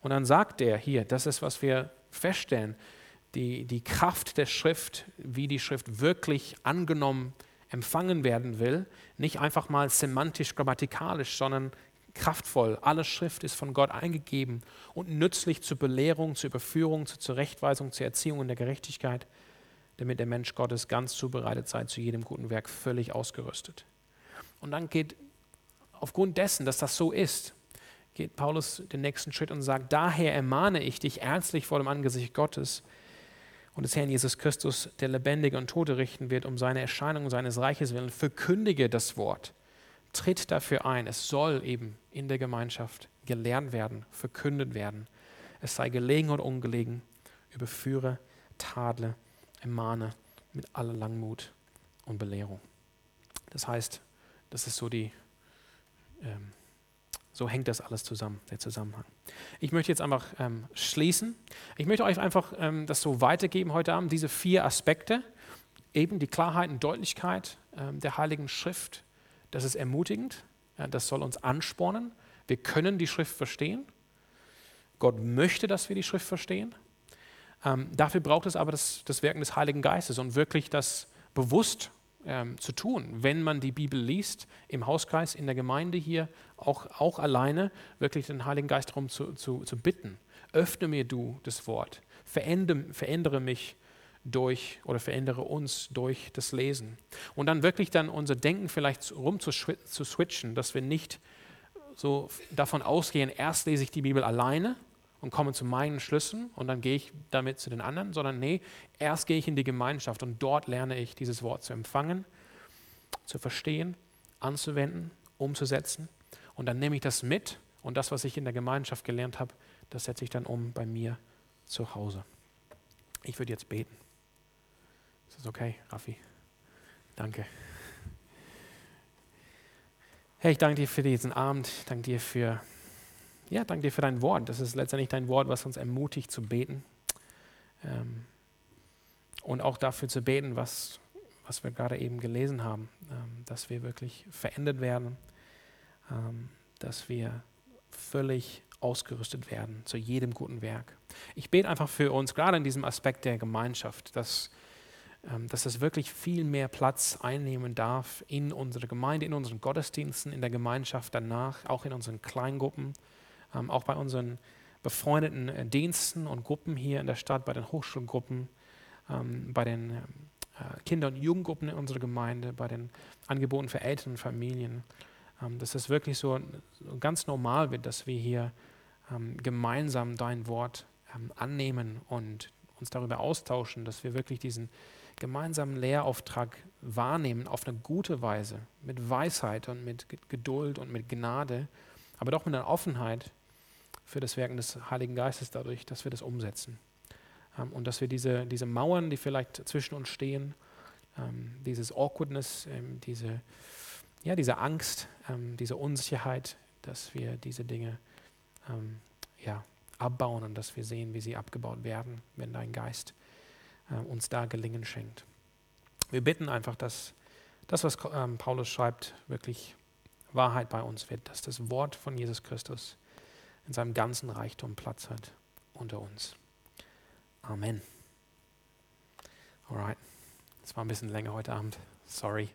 Und dann sagt er hier, das ist, was wir feststellen, die, die Kraft der Schrift, wie die Schrift wirklich angenommen, empfangen werden will, nicht einfach mal semantisch, grammatikalisch, sondern kraftvoll. Alle Schrift ist von Gott eingegeben und nützlich zur Belehrung, zur Überführung, zur Zurechtweisung, zur Erziehung in der Gerechtigkeit, damit der Mensch Gottes ganz zubereitet sei, zu jedem guten Werk völlig ausgerüstet. Und dann geht aufgrund dessen, dass das so ist, geht Paulus den nächsten Schritt und sagt, daher ermahne ich dich ernstlich vor dem Angesicht Gottes und des Herrn Jesus Christus, der Lebendige und Tote richten wird, um seine Erscheinung seines Reiches willen, verkündige das Wort, tritt dafür ein. Es soll eben in der Gemeinschaft gelernt werden, verkündet werden. Es sei gelegen und ungelegen, überführe, tadle, ermahne mit aller Langmut und Belehrung. Das heißt, das ist so die, ähm, so hängt das alles zusammen, der Zusammenhang. Ich möchte jetzt einfach ähm, schließen. Ich möchte euch einfach ähm, das so weitergeben heute Abend, diese vier Aspekte, eben die Klarheit und Deutlichkeit ähm, der Heiligen Schrift. Das ist ermutigend, ja, das soll uns anspornen. Wir können die Schrift verstehen. Gott möchte, dass wir die Schrift verstehen. Ähm, dafür braucht es aber das, das Wirken des Heiligen Geistes und wirklich das bewusst ähm, zu tun, wenn man die Bibel liest, im Hauskreis, in der Gemeinde hier, auch, auch alleine, wirklich den Heiligen Geist darum zu, zu, zu bitten. Öffne mir du das Wort, verändere, verändere mich durch oder verändere uns durch das Lesen. Und dann wirklich dann unser Denken vielleicht rum zu, zu switchen, dass wir nicht so davon ausgehen, erst lese ich die Bibel alleine und komme zu meinen Schlüssen und dann gehe ich damit zu den anderen, sondern nee, erst gehe ich in die Gemeinschaft und dort lerne ich dieses Wort zu empfangen, zu verstehen, anzuwenden, umzusetzen und dann nehme ich das mit und das, was ich in der Gemeinschaft gelernt habe, das setze ich dann um bei mir zu Hause. Ich würde jetzt beten. Ist das okay, Raffi? Danke. Herr, ich danke dir für diesen Abend, ich danke dir für ja, danke dir für dein Wort. Das ist letztendlich dein Wort, was uns ermutigt zu beten. Ähm, und auch dafür zu beten, was, was wir gerade eben gelesen haben, ähm, dass wir wirklich verändert werden, ähm, dass wir völlig ausgerüstet werden zu jedem guten Werk. Ich bete einfach für uns, gerade in diesem Aspekt der Gemeinschaft, dass, ähm, dass es wirklich viel mehr Platz einnehmen darf in unserer Gemeinde, in unseren Gottesdiensten, in der Gemeinschaft danach, auch in unseren Kleingruppen ähm, auch bei unseren befreundeten äh, Diensten und Gruppen hier in der Stadt, bei den Hochschulgruppen, ähm, bei den äh, Kinder- und Jugendgruppen in unserer Gemeinde, bei den Angeboten für Eltern und Familien, ähm, dass es wirklich so, so, ganz normal wird, dass wir hier ähm, gemeinsam dein Wort ähm, annehmen und uns darüber austauschen, dass wir wirklich diesen gemeinsamen Lehrauftrag wahrnehmen auf eine gute Weise, mit Weisheit und mit Geduld und mit Gnade, aber doch mit einer Offenheit, für das Wirken des Heiligen Geistes dadurch, dass wir das umsetzen. Ähm, und dass wir diese, diese Mauern, die vielleicht zwischen uns stehen, ähm, dieses Awkwardness, ähm, diese, ja, diese Angst, diese Unsicherheit, dass wir diese Dinge ja, abbauen und dass wir sehen, wie sie abgebaut werden, wenn dein Geist uns da Gelingen schenkt. Wir bitten einfach, dass das, was Paulus schreibt, wirklich Wahrheit bei uns wird, dass das Wort von Jesus Christus in seinem ganzen Reichtum Platz hat unter uns. Amen. Alright. Es war ein bisschen länger heute Abend. Sorry.